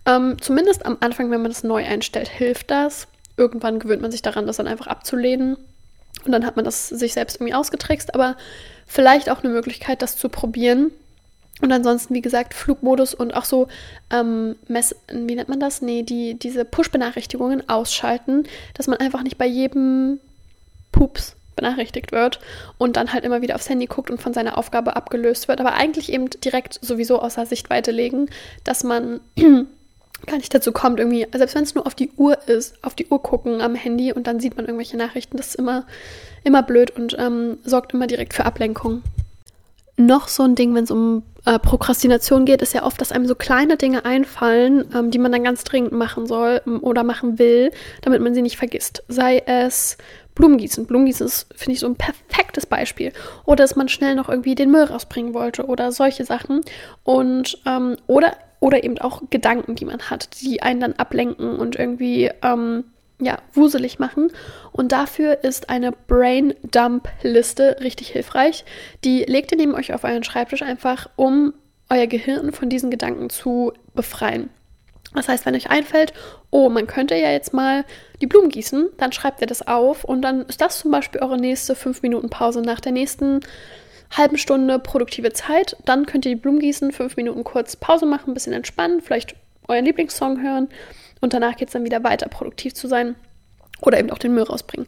Ähm, zumindest am Anfang, wenn man das neu einstellt, hilft das. Irgendwann gewöhnt man sich daran, das dann einfach abzulehnen. Und dann hat man das sich selbst irgendwie ausgetrickst, aber vielleicht auch eine Möglichkeit, das zu probieren. Und ansonsten, wie gesagt, Flugmodus und auch so, ähm, Mess wie nennt man das? Nee, die, diese Push-Benachrichtigungen ausschalten, dass man einfach nicht bei jedem Pups benachrichtigt wird und dann halt immer wieder aufs Handy guckt und von seiner Aufgabe abgelöst wird. Aber eigentlich eben direkt sowieso außer Sichtweite legen, dass man [clears throat] gar nicht dazu kommt, irgendwie, selbst wenn es nur auf die Uhr ist, auf die Uhr gucken am Handy und dann sieht man irgendwelche Nachrichten, das ist immer, immer blöd und ähm, sorgt immer direkt für Ablenkung. Noch so ein Ding, wenn es um äh, Prokrastination geht, ist ja oft, dass einem so kleine Dinge einfallen, ähm, die man dann ganz dringend machen soll oder machen will, damit man sie nicht vergisst. Sei es Blumengießen. Blumengießen ist, finde ich, so ein perfektes Beispiel. Oder dass man schnell noch irgendwie den Müll rausbringen wollte oder solche Sachen. Und, ähm, oder, oder eben auch Gedanken, die man hat, die einen dann ablenken und irgendwie, ähm, ja, wuselig machen. Und dafür ist eine Brain Dump Liste richtig hilfreich. Die legt ihr neben euch auf euren Schreibtisch einfach, um euer Gehirn von diesen Gedanken zu befreien. Das heißt, wenn euch einfällt, oh, man könnte ja jetzt mal die Blumen gießen, dann schreibt ihr das auf und dann ist das zum Beispiel eure nächste 5 Minuten Pause nach der nächsten halben Stunde produktive Zeit. Dann könnt ihr die Blumen gießen, 5 Minuten kurz Pause machen, ein bisschen entspannen, vielleicht euren Lieblingssong hören und danach geht es dann wieder weiter, produktiv zu sein oder eben auch den Müll rausbringen.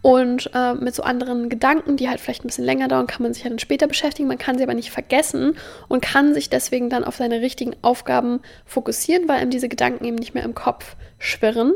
Und äh, mit so anderen Gedanken, die halt vielleicht ein bisschen länger dauern, kann man sich ja dann später beschäftigen. Man kann sie aber nicht vergessen und kann sich deswegen dann auf seine richtigen Aufgaben fokussieren, weil einem diese Gedanken eben nicht mehr im Kopf schwirren.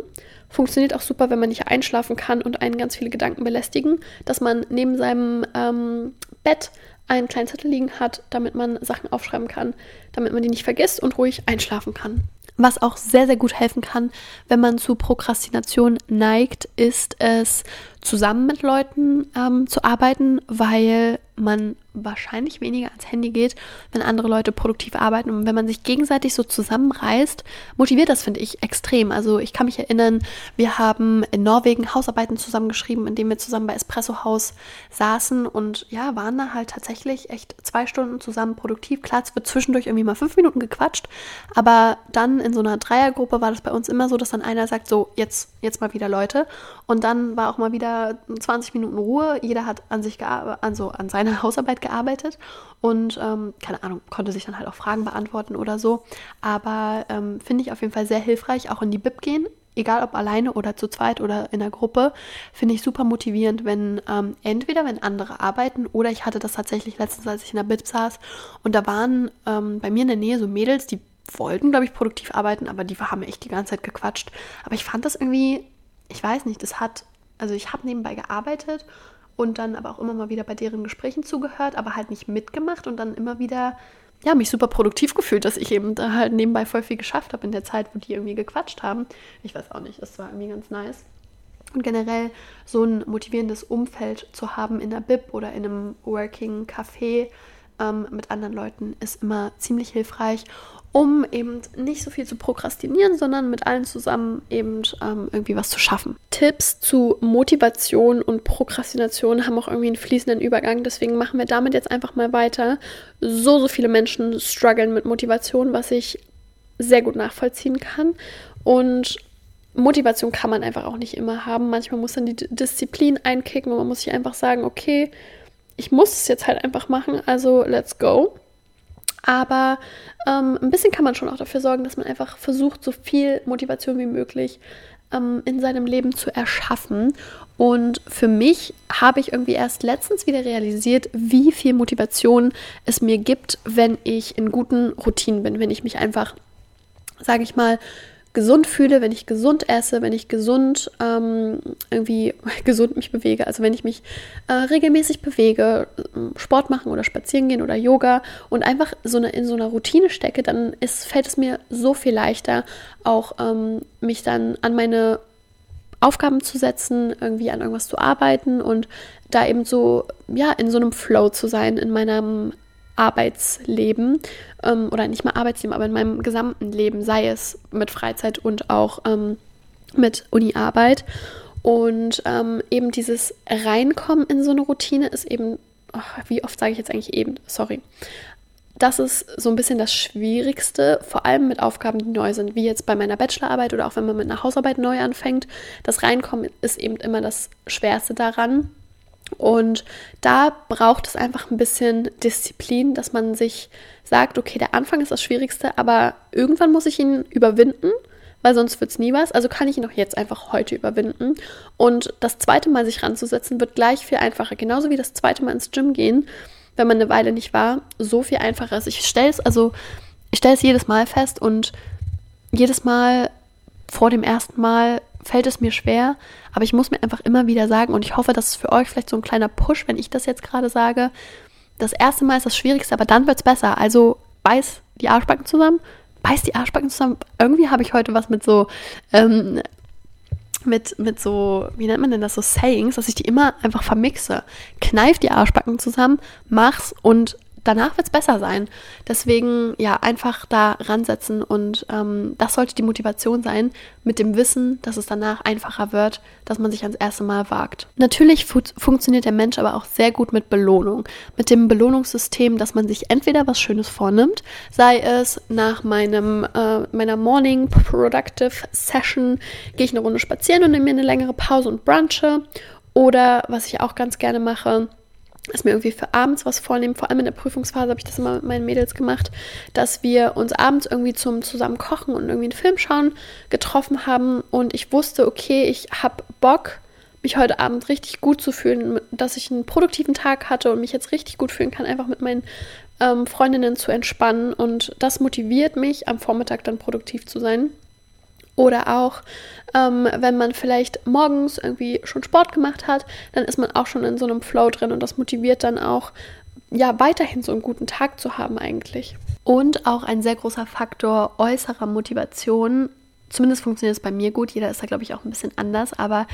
Funktioniert auch super, wenn man nicht einschlafen kann und einen ganz viele Gedanken belästigen, dass man neben seinem ähm, Bett einen kleinen Zettel liegen hat, damit man Sachen aufschreiben kann, damit man die nicht vergisst und ruhig einschlafen kann. Was auch sehr, sehr gut helfen kann, wenn man zu Prokrastination neigt, ist es, zusammen mit Leuten ähm, zu arbeiten, weil man wahrscheinlich weniger ans Handy geht, wenn andere Leute produktiv arbeiten. Und wenn man sich gegenseitig so zusammenreißt, motiviert das, finde ich, extrem. Also ich kann mich erinnern, wir haben in Norwegen Hausarbeiten zusammengeschrieben, indem wir zusammen bei Espresso House saßen und ja, waren da halt tatsächlich echt zwei Stunden zusammen produktiv. Klar, es wird zwischendurch irgendwie mal fünf Minuten gequatscht, aber dann in so einer Dreiergruppe war das bei uns immer so, dass dann einer sagt, so, jetzt, jetzt mal wieder Leute. Und dann war auch mal wieder 20 Minuten Ruhe. Jeder hat an sich gearbeitet, also an seiner [laughs] Hausarbeit gearbeitet und ähm, keine Ahnung, konnte sich dann halt auch Fragen beantworten oder so. Aber ähm, finde ich auf jeden Fall sehr hilfreich, auch in die Bib gehen. Egal ob alleine oder zu zweit oder in der Gruppe, finde ich super motivierend, wenn ähm, entweder wenn andere arbeiten oder ich hatte das tatsächlich letztens, als ich in der Bib saß und da waren ähm, bei mir in der Nähe so Mädels, die wollten, glaube ich, produktiv arbeiten, aber die haben echt die ganze Zeit gequatscht. Aber ich fand das irgendwie, ich weiß nicht, das hat, also ich habe nebenbei gearbeitet und dann aber auch immer mal wieder bei deren Gesprächen zugehört, aber halt nicht mitgemacht und dann immer wieder, ja, mich super produktiv gefühlt, dass ich eben da halt nebenbei voll viel geschafft habe in der Zeit, wo die irgendwie gequatscht haben. Ich weiß auch nicht, das war irgendwie ganz nice. Und generell so ein motivierendes Umfeld zu haben in der Bib oder in einem Working Café ähm, mit anderen Leuten ist immer ziemlich hilfreich um eben nicht so viel zu prokrastinieren, sondern mit allen zusammen eben ähm, irgendwie was zu schaffen. Tipps zu Motivation und Prokrastination haben auch irgendwie einen fließenden Übergang, deswegen machen wir damit jetzt einfach mal weiter. So, so viele Menschen strugglen mit Motivation, was ich sehr gut nachvollziehen kann. Und Motivation kann man einfach auch nicht immer haben. Manchmal muss dann die Disziplin einkicken und man muss sich einfach sagen, okay, ich muss es jetzt halt einfach machen, also let's go. Aber ähm, ein bisschen kann man schon auch dafür sorgen, dass man einfach versucht, so viel Motivation wie möglich ähm, in seinem Leben zu erschaffen. Und für mich habe ich irgendwie erst letztens wieder realisiert, wie viel Motivation es mir gibt, wenn ich in guten Routinen bin, wenn ich mich einfach, sage ich mal, gesund fühle, wenn ich gesund esse, wenn ich gesund ähm, irgendwie [laughs] gesund mich bewege, also wenn ich mich äh, regelmäßig bewege, Sport machen oder spazieren gehen oder Yoga und einfach so eine, in so einer Routine stecke, dann ist, fällt es mir so viel leichter, auch ähm, mich dann an meine Aufgaben zu setzen, irgendwie an irgendwas zu arbeiten und da eben so, ja, in so einem Flow zu sein, in meinem Arbeitsleben ähm, oder nicht mal Arbeitsleben, aber in meinem gesamten Leben, sei es mit Freizeit und auch ähm, mit Uni-Arbeit. Und ähm, eben dieses Reinkommen in so eine Routine ist eben, oh, wie oft sage ich jetzt eigentlich eben, sorry. Das ist so ein bisschen das Schwierigste, vor allem mit Aufgaben, die neu sind, wie jetzt bei meiner Bachelorarbeit oder auch wenn man mit einer Hausarbeit neu anfängt. Das Reinkommen ist eben immer das Schwerste daran. Und da braucht es einfach ein bisschen Disziplin, dass man sich sagt, okay, der Anfang ist das Schwierigste, aber irgendwann muss ich ihn überwinden, weil sonst wird es nie was. Also kann ich ihn auch jetzt einfach heute überwinden. Und das zweite Mal sich ranzusetzen, wird gleich viel einfacher. Genauso wie das zweite Mal ins Gym gehen, wenn man eine Weile nicht war, so viel einfacher ist. Ich stelle es, also ich stelle es jedes Mal fest und jedes Mal vor dem ersten Mal fällt es mir schwer, aber ich muss mir einfach immer wieder sagen, und ich hoffe, das ist für euch vielleicht so ein kleiner Push, wenn ich das jetzt gerade sage. Das erste Mal ist das Schwierigste, aber dann wird es besser. Also beiß die Arschbacken zusammen, beiß die Arschbacken zusammen. Irgendwie habe ich heute was mit so, ähm, mit, mit so, wie nennt man denn das, so Sayings, dass ich die immer einfach vermixe. Kneif die Arschbacken zusammen, mach's und danach wird es besser sein. Deswegen ja, einfach da ransetzen und ähm, das sollte die Motivation sein, mit dem Wissen, dass es danach einfacher wird, dass man sich ans erste Mal wagt. Natürlich fu funktioniert der Mensch aber auch sehr gut mit Belohnung. Mit dem Belohnungssystem, dass man sich entweder was Schönes vornimmt, sei es nach meinem, äh, meiner Morning Productive Session, gehe ich eine Runde spazieren und nehme mir eine längere Pause und brunche. Oder was ich auch ganz gerne mache, dass mir irgendwie für abends was vornehmen. Vor allem in der Prüfungsphase habe ich das immer mit meinen Mädels gemacht, dass wir uns abends irgendwie zum zusammen kochen und irgendwie einen Film schauen getroffen haben und ich wusste, okay, ich habe Bock, mich heute Abend richtig gut zu fühlen, dass ich einen produktiven Tag hatte und mich jetzt richtig gut fühlen kann, einfach mit meinen ähm, Freundinnen zu entspannen und das motiviert mich, am Vormittag dann produktiv zu sein. Oder auch, ähm, wenn man vielleicht morgens irgendwie schon Sport gemacht hat, dann ist man auch schon in so einem Flow drin und das motiviert dann auch, ja, weiterhin so einen guten Tag zu haben eigentlich. Und auch ein sehr großer Faktor äußerer Motivation zumindest funktioniert es bei mir gut. Jeder ist da, glaube ich, auch ein bisschen anders, aber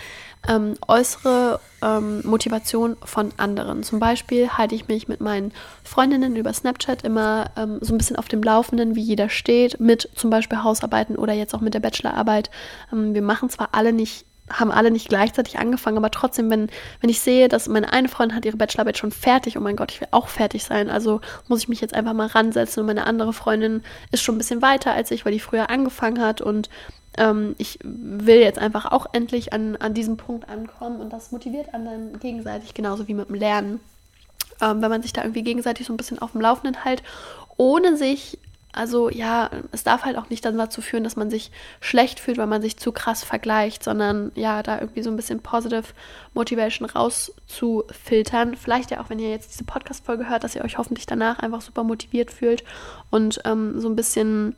ähm, äußere ähm, Motivation von anderen. Zum Beispiel halte ich mich mit meinen Freundinnen über Snapchat immer ähm, so ein bisschen auf dem Laufenden, wie jeder steht, mit zum Beispiel Hausarbeiten oder jetzt auch mit der Bachelorarbeit. Ähm, wir machen zwar alle nicht haben alle nicht gleichzeitig angefangen, aber trotzdem, wenn, wenn ich sehe, dass meine eine Freundin hat ihre Bachelorarbeit schon fertig, oh mein Gott, ich will auch fertig sein, also muss ich mich jetzt einfach mal ransetzen und meine andere Freundin ist schon ein bisschen weiter als ich, weil die früher angefangen hat und ähm, ich will jetzt einfach auch endlich an, an diesem Punkt ankommen und das motiviert anderen gegenseitig, genauso wie mit dem Lernen. Ähm, wenn man sich da irgendwie gegenseitig so ein bisschen auf dem Laufenden hält, ohne sich also ja, es darf halt auch nicht dann dazu führen, dass man sich schlecht fühlt, weil man sich zu krass vergleicht, sondern ja, da irgendwie so ein bisschen Positive Motivation rauszufiltern. Vielleicht ja auch, wenn ihr jetzt diese Podcast-Folge hört, dass ihr euch hoffentlich danach einfach super motiviert fühlt und ähm, so ein bisschen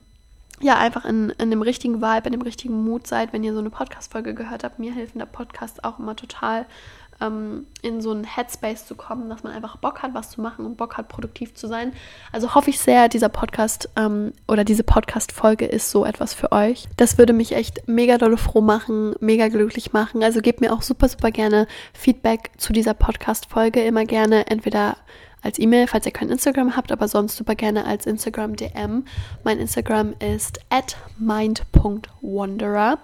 ja, einfach in, in dem richtigen Vibe, in dem richtigen Mut seid, wenn ihr so eine Podcast-Folge gehört habt. Mir helfen der Podcast auch immer total, ähm, in so einen Headspace zu kommen, dass man einfach Bock hat, was zu machen und Bock hat, produktiv zu sein. Also hoffe ich sehr, dieser Podcast ähm, oder diese Podcast-Folge ist so etwas für euch. Das würde mich echt mega dolle froh machen, mega glücklich machen. Also gebt mir auch super, super gerne Feedback zu dieser Podcast-Folge. Immer gerne entweder als E-Mail, falls ihr kein Instagram habt, aber sonst super gerne als Instagram DM. Mein Instagram ist at mind.wanderer.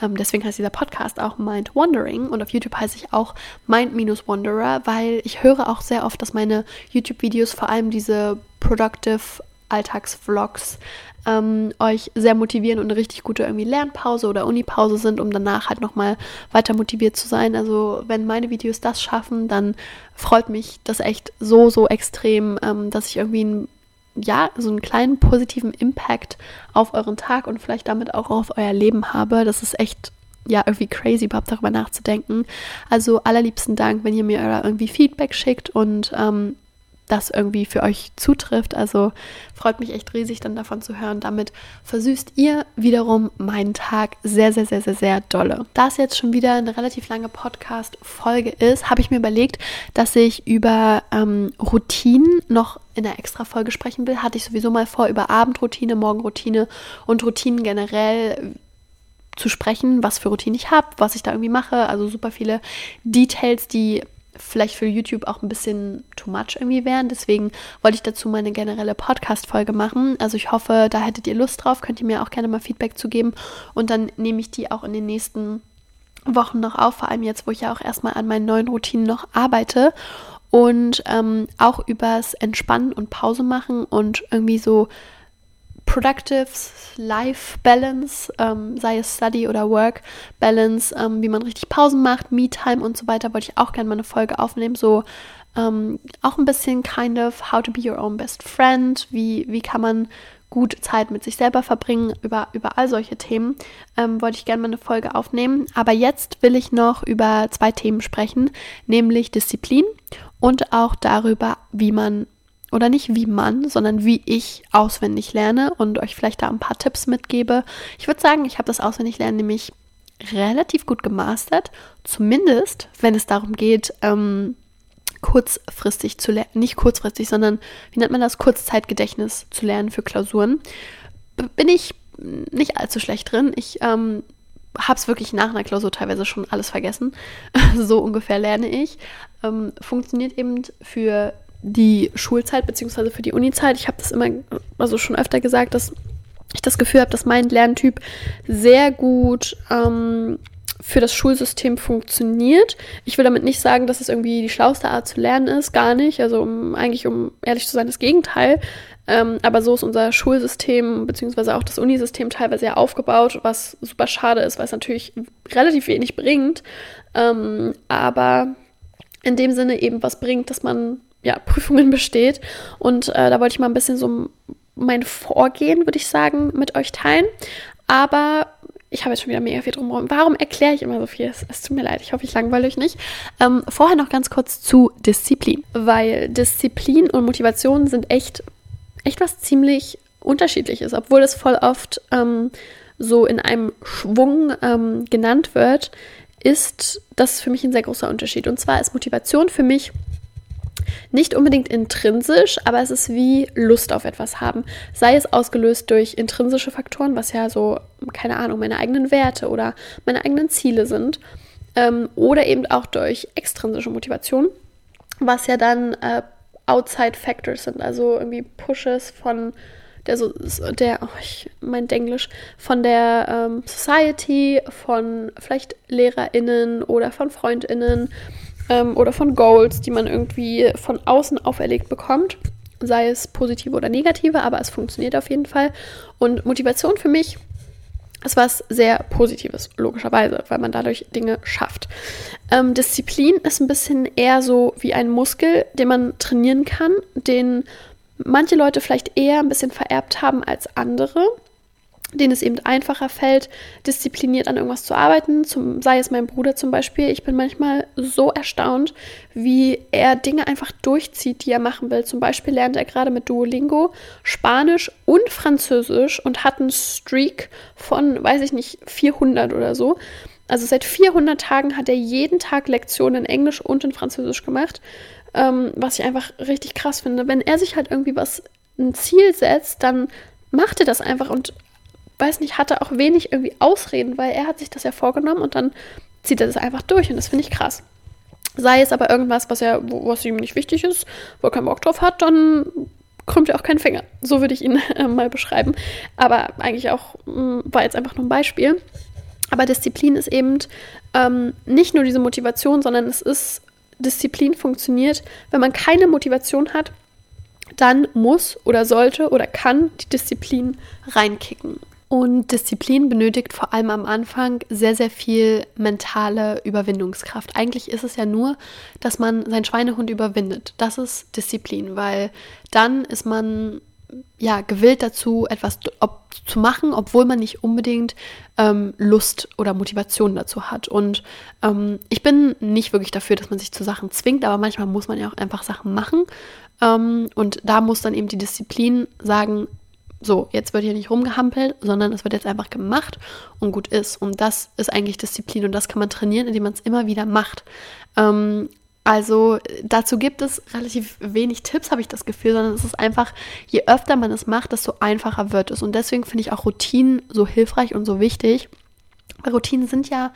Ähm, deswegen heißt dieser Podcast auch Mind Wandering und auf YouTube heiße ich auch Mind-Wanderer, weil ich höre auch sehr oft, dass meine YouTube-Videos vor allem diese Productive Alltagsvlogs ähm, euch sehr motivieren und eine richtig gute irgendwie Lernpause oder Unipause sind, um danach halt nochmal weiter motiviert zu sein. Also wenn meine Videos das schaffen, dann freut mich das echt so, so extrem, ähm, dass ich irgendwie ein ja, so einen kleinen positiven Impact auf euren Tag und vielleicht damit auch auf euer Leben habe. Das ist echt ja, irgendwie crazy, überhaupt darüber nachzudenken. Also allerliebsten Dank, wenn ihr mir irgendwie Feedback schickt und ähm, das irgendwie für euch zutrifft. Also freut mich echt riesig, dann davon zu hören. Damit versüßt ihr wiederum meinen Tag sehr, sehr, sehr, sehr, sehr dolle. Da es jetzt schon wieder eine relativ lange Podcast-Folge ist, habe ich mir überlegt, dass ich über ähm, Routinen noch in der extra Folge sprechen will. Hatte ich sowieso mal vor, über Abendroutine, Morgenroutine und Routinen generell zu sprechen, was für Routinen ich habe, was ich da irgendwie mache. Also super viele Details, die vielleicht für YouTube auch ein bisschen too much irgendwie wären. Deswegen wollte ich dazu meine generelle Podcast-Folge machen. Also ich hoffe, da hättet ihr Lust drauf. Könnt ihr mir auch gerne mal Feedback zu geben. Und dann nehme ich die auch in den nächsten Wochen noch auf. Vor allem jetzt, wo ich ja auch erstmal an meinen neuen Routinen noch arbeite. Und ähm, auch übers Entspannen und Pause machen und irgendwie so Productive Life Balance, ähm, sei es Study oder Work Balance, ähm, wie man richtig Pausen macht, Me-Time und so weiter, wollte ich auch gerne mal eine Folge aufnehmen. So ähm, auch ein bisschen kind of how to be your own best friend, wie, wie kann man gut Zeit mit sich selber verbringen, über, über all solche Themen, ähm, wollte ich gerne mal eine Folge aufnehmen. Aber jetzt will ich noch über zwei Themen sprechen, nämlich Disziplin und auch darüber, wie man oder nicht wie man, sondern wie ich auswendig lerne und euch vielleicht da ein paar Tipps mitgebe. Ich würde sagen, ich habe das Auswendiglernen nämlich relativ gut gemastert, zumindest wenn es darum geht, ähm, kurzfristig zu lernen, nicht kurzfristig, sondern wie nennt man das, Kurzzeitgedächtnis zu lernen für Klausuren, bin ich nicht allzu schlecht drin. Ich ähm, habe es wirklich nach einer Klausur teilweise schon alles vergessen. [laughs] so ungefähr lerne ich. Ähm, funktioniert eben für die Schulzeit beziehungsweise für die Unizeit. Ich habe das immer, also schon öfter gesagt, dass ich das Gefühl habe, dass mein Lerntyp sehr gut ähm, für das Schulsystem funktioniert. Ich will damit nicht sagen, dass es irgendwie die schlauste Art zu lernen ist, gar nicht. Also um, eigentlich, um ehrlich zu sein, das Gegenteil. Ähm, aber so ist unser Schulsystem beziehungsweise auch das Unisystem teilweise ja aufgebaut, was super schade ist, weil es natürlich relativ wenig bringt. Ähm, aber in dem Sinne eben was bringt, dass man ja, Prüfungen besteht. Und äh, da wollte ich mal ein bisschen so mein Vorgehen, würde ich sagen, mit euch teilen. Aber ich habe jetzt schon wieder mega viel drumherum. Warum erkläre ich immer so viel? Es, es, tut mir leid, ich hoffe, ich langweile euch nicht. Ähm, vorher noch ganz kurz zu Disziplin, weil Disziplin und Motivation sind echt, echt was ziemlich unterschiedliches, obwohl es voll oft ähm, so in einem Schwung ähm, genannt wird, ist das für mich ein sehr großer Unterschied. Und zwar ist Motivation für mich Nicht unbedingt intrinsisch, aber es ist wie Lust auf etwas haben. Sei es ausgelöst durch intrinsische Faktoren, was ja so, keine Ahnung, meine eigenen Werte oder meine eigenen Ziele sind. Ähm, oder eben auch durch extrinsische Motivation, was ja dann äh, Outside Factors sind, also irgendwie Pushes von der, so, der oh, ich mein Englisch, von der ähm, Society, von vielleicht LehrerInnen oder von FreundInnen ähm, oder von Goals, die man irgendwie von außen auferlegt bekommt. Sei es positive oder negative, aber es funktioniert auf jeden Fall. Und Motivation für mich ist was sehr Positives, logischerweise, weil man dadurch Dinge schafft. Ähm, Disziplin ist ein bisschen eher so wie ein Muskel, den man trainieren kann, den manche Leute vielleicht eher ein bisschen vererbt haben als andere, denen es eben einfacher fällt, diszipliniert an irgendwas zu arbeiten, zum, sei es mein Bruder zum Beispiel. Ich bin manchmal so erstaunt, wie er Dinge einfach durchzieht, die er machen will. Zum Beispiel lernt er gerade mit Duolingo Spanisch und Französisch und hat einen Streak von, weiß ich nicht, 400 oder so. Also seit 400 Tagen hat er jeden Tag Lektionen in Englisch und in Französisch gemacht ähm, was ich einfach richtig krass finde. Wenn er sich halt irgendwie was, ein Ziel setzt, dann macht er das einfach und weiß nicht, hat er auch wenig irgendwie Ausreden, weil er hat sich das ja vorgenommen und dann zieht er das einfach durch und das finde ich krass. Sei es aber irgendwas, was er, was ihm nicht wichtig ist, wo er keinen Bock drauf hat, dann krümmt er auch keinen Finger. So würde ich ihn [laughs] äh, mal beschreiben. Aber eigentlich auch mh, mm, war jetzt einfach nur ein Beispiel. Aber Disziplin ist eben ähm, nicht nur diese Motivation, sondern es ist Disziplin funktioniert, wenn man keine Motivation hat, dann muss oder sollte oder kann die Disziplin reinkicken. Und Disziplin benötigt vor allem am Anfang sehr, sehr viel mentale Überwindungskraft. Eigentlich ist es ja nur, dass man seinen Schweinehund überwindet. Das ist Disziplin, weil dann ist man ja gewillt dazu, etwas zu machen, obwohl man nicht unbedingt ähm, Lust oder Motivation dazu hat. Und ähm, ich bin nicht wirklich dafür, dass man sich zu Sachen zwingt, aber manchmal muss man ja auch einfach Sachen machen. Ähm, und da muss dann eben die Disziplin sagen, so, jetzt wird hier nicht rumgehampelt, sondern es wird jetzt einfach gemacht und gut ist. Und das ist eigentlich Disziplin und das kann man trainieren, indem man es immer wieder macht. Ähm, also dazu gibt es relativ wenig Tipps, habe ich das Gefühl, sondern es ist einfach, je öfter man es macht, desto einfacher wird es. Und deswegen finde ich auch Routinen so hilfreich und so wichtig. Routinen sind ja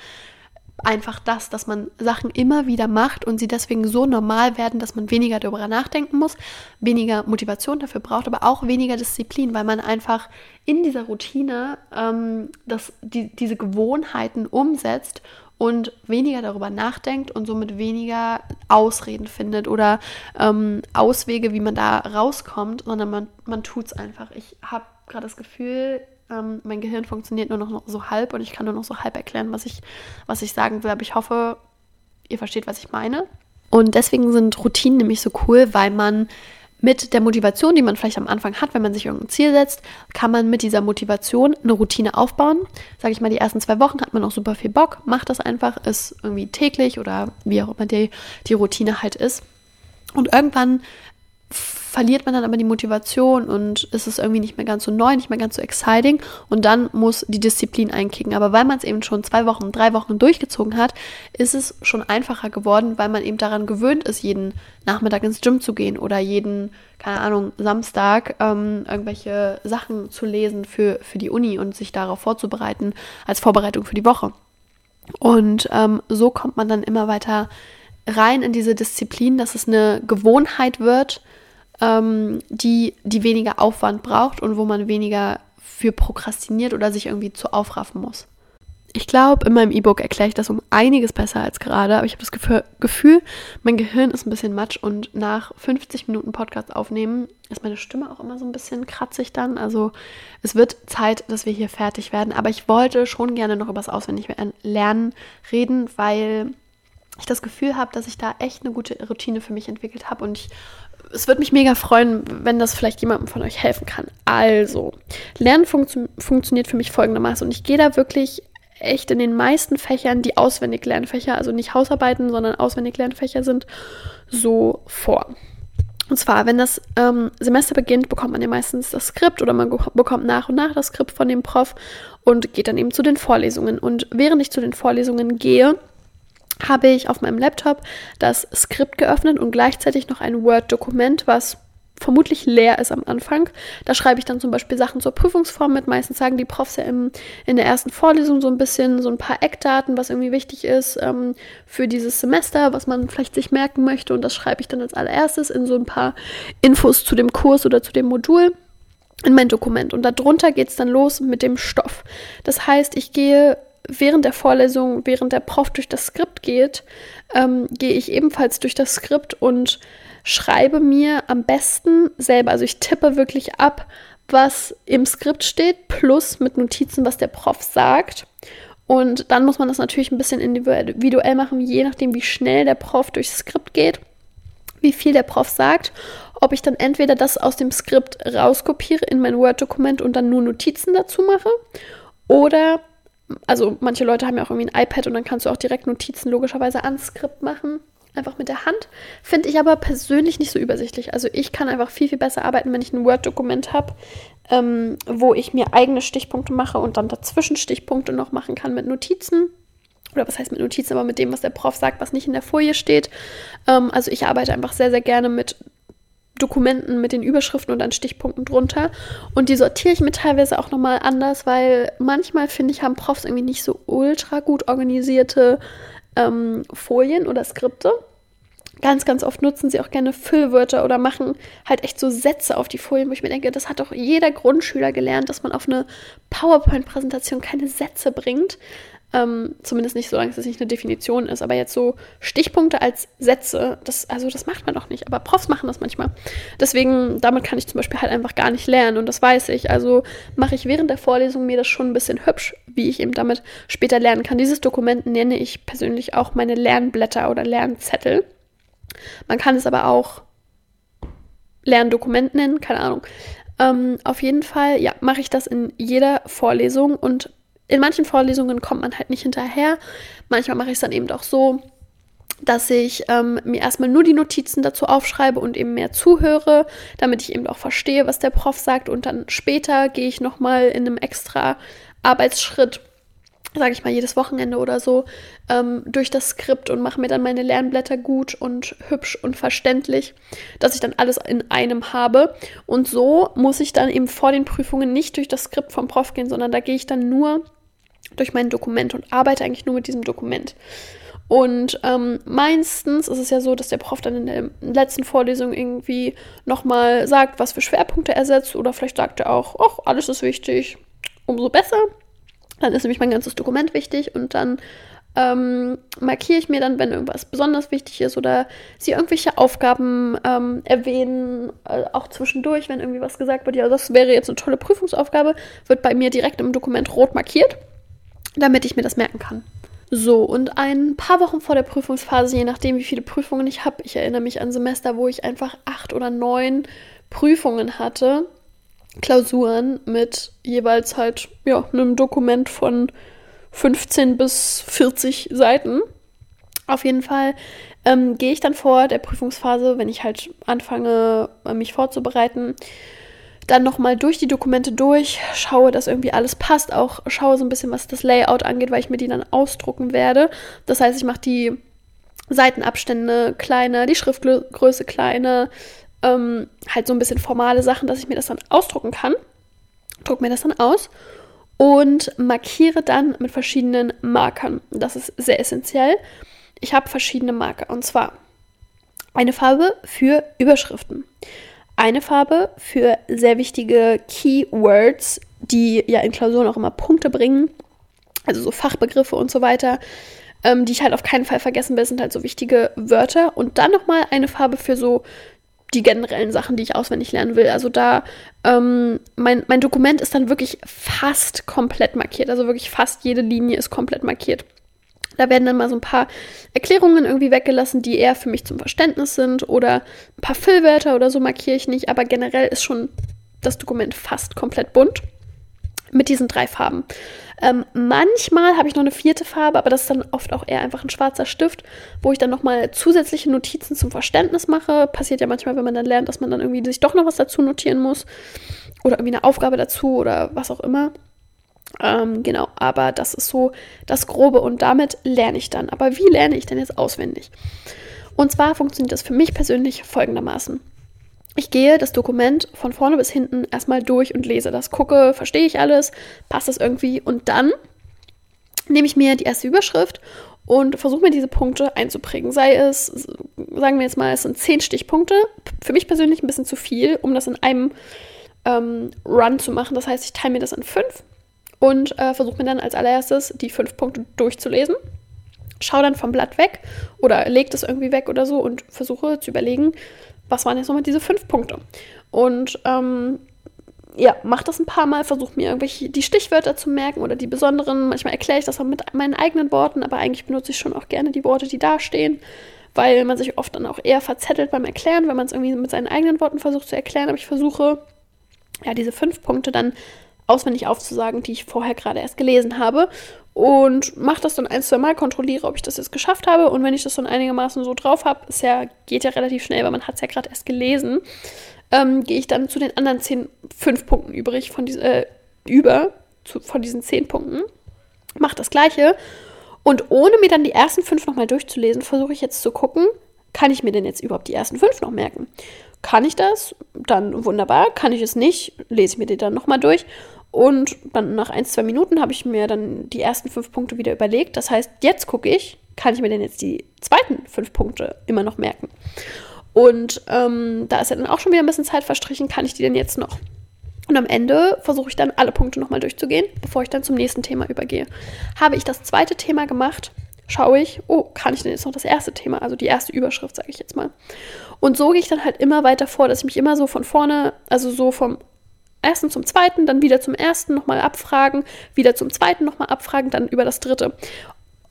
einfach das, dass man Sachen immer wieder macht und sie deswegen so normal werden, dass man weniger darüber nachdenken muss, weniger Motivation dafür braucht, aber auch weniger Disziplin, weil man einfach in dieser Routine ähm, das, die, diese Gewohnheiten umsetzt und weniger darüber nachdenkt und somit weniger Ausreden findet oder ähm, Auswege, wie man da rauskommt, sondern man, man tut es einfach. Ich habe gerade das Gefühl, ähm, mein Gehirn funktioniert nur noch so halb und ich kann nur noch so halb erklären, was ich, was ich sagen will. Aber ich hoffe, ihr versteht, was ich meine. Und deswegen sind Routinen nämlich so cool, weil man mit der Motivation, die man vielleicht am Anfang hat, wenn man sich irgendein Ziel setzt, kann man mit dieser Motivation eine Routine aufbauen. Sage ich mal, die ersten zwei Wochen hat man noch super viel Bock, macht das einfach, ist irgendwie täglich oder wie auch immer die, die Routine halt ist. Und irgendwann verliert man dann aber die Motivation und es ist irgendwie nicht mehr ganz so neu, nicht mehr ganz so exciting und dann muss die Disziplin einkicken. Aber weil man es eben schon zwei Wochen, drei Wochen durchgezogen hat, ist es schon einfacher geworden, weil man eben daran gewöhnt ist, jeden Nachmittag ins Gym zu gehen oder jeden, keine Ahnung, Samstag ähm, irgendwelche Sachen zu lesen für, für die Uni und sich darauf vorzubereiten als Vorbereitung für die Woche. Und ähm, so kommt man dann immer weiter rein in diese Disziplin, dass es eine Gewohnheit wird, ähm, die, die weniger Aufwand braucht und wo man weniger für prokrastiniert oder sich irgendwie zu aufraffen muss. Ich glaube, in meinem E-Book erkläre ich das um einiges besser als gerade, aber ich habe das Gefühl, mein Gehirn ist ein bisschen matsch und nach 50 Minuten Podcast aufnehmen ist meine Stimme auch immer so ein bisschen kratzig dann. Also es wird Zeit, dass wir hier fertig werden, aber ich wollte schon gerne noch über das Auswendiglernen reden, weil ich das Gefühl habe, dass ich da echt eine gute Routine für mich entwickelt habe und ich es würde mich mega freuen, wenn das vielleicht jemandem von euch helfen kann. Also, Lernen funktio funktioniert für mich folgendermaßen und ich gehe da wirklich echt in den meisten Fächern, die auswendig Lernfächer, also nicht Hausarbeiten, sondern auswendig Lernfächer sind, so vor. Und zwar, wenn das ähm, Semester beginnt, bekommt man ja meistens das Skript oder man bekommt nach und nach das Skript von dem Prof und geht dann eben zu den Vorlesungen. Und während ich zu den Vorlesungen gehe, habe ich auf meinem Laptop das Skript geöffnet und gleichzeitig noch ein Word-Dokument, was vermutlich leer ist am Anfang. Da schreibe ich dann zum Beispiel Sachen zur Prüfungsform mit. Meistens sagen die Profs ja im, in der ersten Vorlesung so ein bisschen so ein paar Eckdaten, was irgendwie wichtig ist ähm, für dieses Semester, was man vielleicht sich merken möchte. Und das schreibe ich dann als allererstes in so ein paar Infos zu dem Kurs oder zu dem Modul in mein Dokument. Und darunter geht es dann los mit dem Stoff. Das heißt, ich gehe während der Vorlesung, während der Prof durch das Skript geht, ähm, gehe ich ebenfalls durch das Skript und schreibe mir am besten selber, also ich tippe wirklich ab, was im Skript steht, plus mit Notizen, was der Prof sagt. Und dann muss man das natürlich ein bisschen individuell machen, je nachdem, wie schnell der Prof durchs Skript geht, wie viel der Prof sagt, ob ich dann entweder das aus dem Skript rauskopiere in mein Word-Dokument und dann nur Notizen dazu mache oder also manche Leute haben ja auch irgendwie ein iPad und dann kannst du auch direkt Notizen logischerweise ans Skript machen. Einfach mit der Hand. Finde ich aber persönlich nicht so übersichtlich. Also ich kann einfach viel, viel besser arbeiten, wenn ich ein Word-Dokument habe, ähm, wo ich mir eigene Stichpunkte mache und dann dazwischen Stichpunkte noch machen kann mit Notizen. Oder was heißt mit Notizen, aber mit dem, was der Prof sagt, was nicht in der Folie steht. Ähm, also ich arbeite einfach sehr, sehr gerne mit Dokumenten mit den Überschriften und dann Stichpunkten drunter. Und die sortiere ich mir teilweise auch nochmal anders, weil manchmal finde ich, haben Profs irgendwie nicht so ultra gut organisierte ähm, Folien oder Skripte. Ganz, ganz oft nutzen sie auch gerne Füllwörter oder machen halt echt so Sätze auf die Folien, wo ich mir denke, das hat doch jeder Grundschüler gelernt, dass man auf eine PowerPoint-Präsentation keine Sätze bringt. Ähm, zumindest nicht, solange es nicht eine Definition ist. Aber jetzt so Stichpunkte als Sätze, das, also das macht man doch nicht. Aber Profs machen das manchmal. Deswegen, damit kann ich zum Beispiel halt einfach gar nicht lernen und das weiß ich. Also mache ich während der Vorlesung mir das schon ein bisschen hübsch, wie ich eben damit später lernen kann. Dieses Dokument nenne ich persönlich auch meine Lernblätter oder Lernzettel. Man kann es aber auch Lerndokument nennen, keine Ahnung. Ähm, auf jeden Fall, ja, mache ich das in jeder Vorlesung und in manchen Vorlesungen kommt man halt nicht hinterher. Manchmal mache ich es dann eben auch so, dass ich ähm, mir erstmal nur die Notizen dazu aufschreibe und eben mehr zuhöre, damit ich eben auch verstehe, was der Prof sagt. Und dann später gehe ich nochmal in einem extra Arbeitsschritt, sage ich mal jedes Wochenende oder so, ähm, durch das Skript und mache mir dann meine Lernblätter gut und hübsch und verständlich, dass ich dann alles in einem habe. Und so muss ich dann eben vor den Prüfungen nicht durch das Skript vom Prof gehen, sondern da gehe ich dann nur durch mein Dokument und arbeite eigentlich nur mit diesem Dokument. Und ähm, meistens ist es ja so, dass der Prof dann in der letzten Vorlesung irgendwie nochmal sagt, was für Schwerpunkte er setzt. Oder vielleicht sagt er auch, ach, alles ist wichtig, umso besser. Dann ist nämlich mein ganzes Dokument wichtig und dann ähm, markiere ich mir dann, wenn irgendwas besonders wichtig ist oder sie irgendwelche Aufgaben ähm, erwähnen, äh, auch zwischendurch, wenn irgendwie was gesagt wird, ja, das wäre jetzt eine tolle Prüfungsaufgabe, wird bei mir direkt im Dokument rot markiert damit ich mir das merken kann. So, und ein paar Wochen vor der Prüfungsphase, je nachdem, wie viele Prüfungen ich habe, ich erinnere mich an Semester, wo ich einfach acht oder neun Prüfungen hatte, Klausuren mit jeweils halt, ja, einem Dokument von 15 bis 40 Seiten. Auf jeden Fall ähm, gehe ich dann vor der Prüfungsphase, wenn ich halt anfange, mich vorzubereiten, dann nochmal durch die Dokumente durch, schaue, dass irgendwie alles passt, auch schaue so ein bisschen, was das Layout angeht, weil ich mir die dann ausdrucken werde. Das heißt, ich mache die Seitenabstände kleiner, die Schriftgröße kleiner, ähm, halt so ein bisschen formale Sachen, dass ich mir das dann ausdrucken kann. Druck mir das dann aus und markiere dann mit verschiedenen Markern. Das ist sehr essentiell. Ich habe verschiedene Marker und zwar eine Farbe für Überschriften eine Farbe für sehr wichtige Keywords, die ja in Klausuren auch immer Punkte bringen, also so Fachbegriffe und so weiter, ähm, die ich halt auf keinen Fall vergessen will, sind halt so wichtige Wörter. Und dann nochmal eine Farbe für so die generellen Sachen, die ich auswendig lernen will. Also da, ähm, mein, mein Dokument ist dann wirklich fast komplett markiert. Also wirklich fast jede Linie ist komplett markiert. Da werden dann mal so ein paar Erklärungen irgendwie weggelassen, die eher für mich zum Verständnis sind oder ein paar Füllwörter oder so markiere ich nicht, aber generell ist schon das Dokument fast komplett bunt mit diesen drei Farben. Ähm, manchmal habe ich noch eine vierte Farbe, aber das ist dann oft auch eher einfach ein schwarzer Stift, wo ich dann nochmal zusätzliche Notizen zum Verständnis mache. Passiert ja manchmal, wenn man dann lernt, dass man dann irgendwie sich doch noch was dazu notieren muss oder irgendwie eine Aufgabe dazu oder was auch immer. Ähm, genau, aber das ist so das Grobe und damit lerne ich dann. Aber wie lerne ich denn jetzt auswendig? Und zwar funktioniert das für mich persönlich folgendermaßen. Ich gehe das Dokument von vorne bis hinten erstmal durch und lese das, gucke, verstehe ich alles, passt das irgendwie und dann nehme ich mir die erste Überschrift und versuche mir diese Punkte einzuprägen. Sei es, sagen wir jetzt mal, es sind zehn Stichpunkte. Für mich persönlich ein bisschen zu viel, um das in einem ähm, Run zu machen. Das heißt, ich teile mir das in fünf und äh, versuche mir dann als allererstes die fünf Punkte durchzulesen. Schau dann vom Blatt weg oder leg das irgendwie weg oder so und versuche zu überlegen, was waren jetzt nochmal diese fünf Punkte. Und ähm, ja, mach das ein paar Mal, versuche mir irgendwelche die Stichwörter zu merken oder die besonderen. Manchmal erkläre ich das auch mit meinen eigenen Worten, aber eigentlich benutze ich schon auch gerne die Worte, die da stehen, weil man sich oft dann auch eher verzettelt beim Erklären, wenn man es irgendwie mit seinen eigenen Worten versucht zu erklären. Aber ich versuche, ja, diese fünf Punkte dann auswendig aufzusagen, die ich vorher gerade erst gelesen habe. Und mache das dann ein, zwei Mal, kontrolliere, ob ich das jetzt geschafft habe. Und wenn ich das dann einigermaßen so drauf habe, ja, geht ja relativ schnell, weil man hat es ja gerade erst gelesen, ähm, gehe ich dann zu den anderen zehn, fünf Punkten übrig von diese, äh, über zu, von diesen zehn Punkten. Mache das gleiche. Und ohne mir dann die ersten fünf nochmal durchzulesen, versuche ich jetzt zu gucken, kann ich mir denn jetzt überhaupt die ersten fünf noch merken? Kann ich das? Dann wunderbar. Kann ich es nicht? Lese ich mir die dann nochmal durch. Und dann nach ein, zwei Minuten habe ich mir dann die ersten fünf Punkte wieder überlegt. Das heißt, jetzt gucke ich, kann ich mir denn jetzt die zweiten fünf Punkte immer noch merken? Und ähm, da ist ja dann auch schon wieder ein bisschen Zeit verstrichen, kann ich die denn jetzt noch? Und am Ende versuche ich dann alle Punkte nochmal durchzugehen, bevor ich dann zum nächsten Thema übergehe. Habe ich das zweite Thema gemacht, schaue ich, oh, kann ich denn jetzt noch das erste Thema, also die erste Überschrift, sage ich jetzt mal. Und so gehe ich dann halt immer weiter vor, dass ich mich immer so von vorne, also so vom ersten zum zweiten, dann wieder zum ersten nochmal abfragen, wieder zum zweiten nochmal abfragen, dann über das dritte.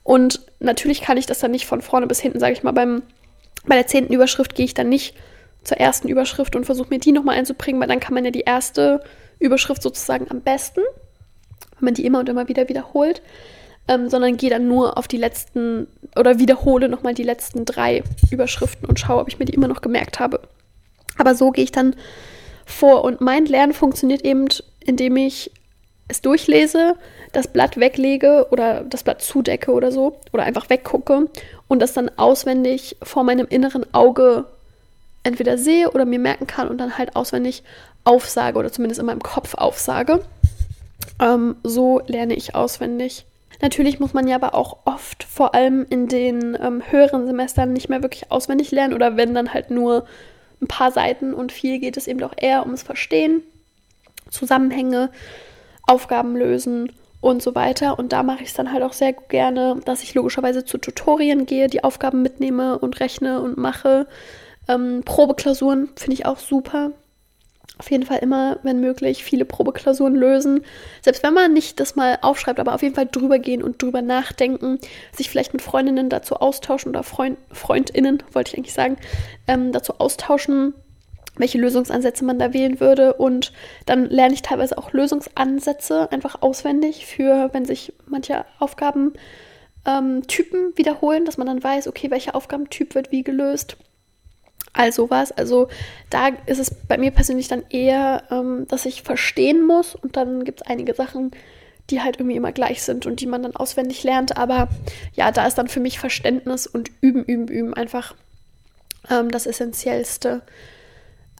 Und natürlich kann ich das dann nicht von vorne bis hinten, sage ich mal, beim, bei der zehnten Überschrift gehe ich dann nicht zur ersten Überschrift und versuche mir die nochmal einzubringen, weil dann kann man ja die erste Überschrift sozusagen am besten, wenn man die immer und immer wieder wiederholt, ähm, sondern gehe dann nur auf die letzten oder wiederhole nochmal die letzten drei Überschriften und schaue, ob ich mir die immer noch gemerkt habe. Aber so gehe ich dann vor. Und mein Lernen funktioniert eben, indem ich es durchlese, das Blatt weglege oder das Blatt zudecke oder so oder einfach weggucke und das dann auswendig vor meinem inneren Auge entweder sehe oder mir merken kann und dann halt auswendig aufsage oder zumindest in meinem Kopf aufsage. Ähm, so lerne ich auswendig. Natürlich muss man ja aber auch oft, vor allem in den ähm, höheren Semestern, nicht mehr wirklich auswendig lernen oder wenn dann halt nur ein paar Seiten und viel geht es eben doch eher ums Verstehen, Zusammenhänge, Aufgaben lösen und so weiter. Und da mache ich es dann halt auch sehr gerne, dass ich logischerweise zu Tutorien gehe, die Aufgaben mitnehme und rechne und mache. Ähm, Probeklausuren finde ich auch super auf jeden Fall immer, wenn möglich, viele Probeklausuren lösen. Selbst wenn man nicht das mal aufschreibt, aber auf jeden Fall drüber gehen und drüber nachdenken, sich vielleicht mit Freundinnen dazu austauschen oder Freund, Freundinnen, wollte ich eigentlich sagen, ähm, dazu austauschen, welche Lösungsansätze man da wählen würde. Und dann lerne ich teilweise auch Lösungsansätze einfach auswendig für, wenn sich manche Aufgabentypen ähm, wiederholen, dass man dann weiß, okay, welcher Aufgabentyp wird wie gelöst all sowas. Also da ist es bei mir persönlich dann eher, ähm, dass ich verstehen muss und dann gibt es einige Sachen, die halt irgendwie immer gleich sind und die man dann auswendig lernt. Aber ja, da ist dann für mich Verständnis und Üben, Üben, Üben einfach ähm, das Essentiellste.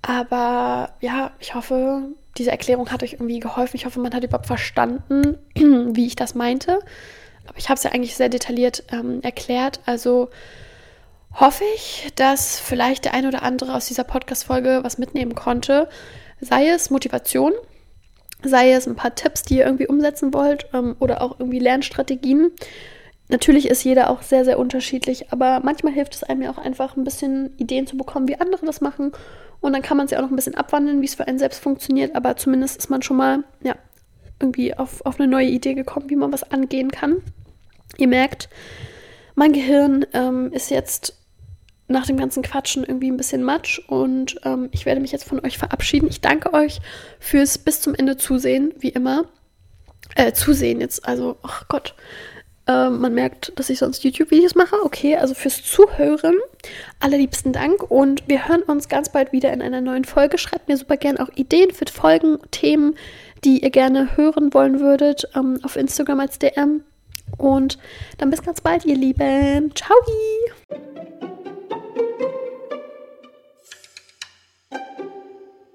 Aber ja, ich hoffe, diese Erklärung hat euch irgendwie geholfen. Ich hoffe, man hat überhaupt verstanden, [clears throat] wie ich das meinte. Aber ich habe es ja eigentlich sehr detailliert ähm, erklärt. Also hoffe ich, dass vielleicht der ein oder andere aus dieser Podcast-Folge was mitnehmen konnte. Sei es Motivation, sei es ein paar Tipps, die ihr irgendwie umsetzen wollt ähm, oder auch irgendwie Lernstrategien. Natürlich ist jeder auch sehr, sehr unterschiedlich, aber manchmal hilft es einem ja auch einfach ein bisschen Ideen zu bekommen, wie andere das machen. Und dann kann man es ja auch noch ein bisschen abwandeln, wie es für einen selbst funktioniert, aber zumindest ist man schon mal, ja, irgendwie auf, auf eine neue Idee gekommen, wie man was angehen kann. Ihr merkt, mein Gehirn ähm, ist jetzt nach dem ganzen Quatschen irgendwie ein bisschen Matsch und ähm, ich werde mich jetzt von euch verabschieden. Ich danke euch fürs bis zum Ende zusehen, wie immer. Äh, zusehen jetzt, also, ach Gott. Äh, man merkt, dass ich sonst YouTube-Videos mache. Okay, also fürs Zuhören. Allerliebsten Dank und wir hören uns ganz bald wieder in einer neuen Folge. Schreibt mir super gern auch Ideen für Folgen, Themen, die ihr gerne hören wollen würdet, ähm, auf Instagram als DM. Und dann bis ganz bald, ihr Lieben. Ciao! Thank you.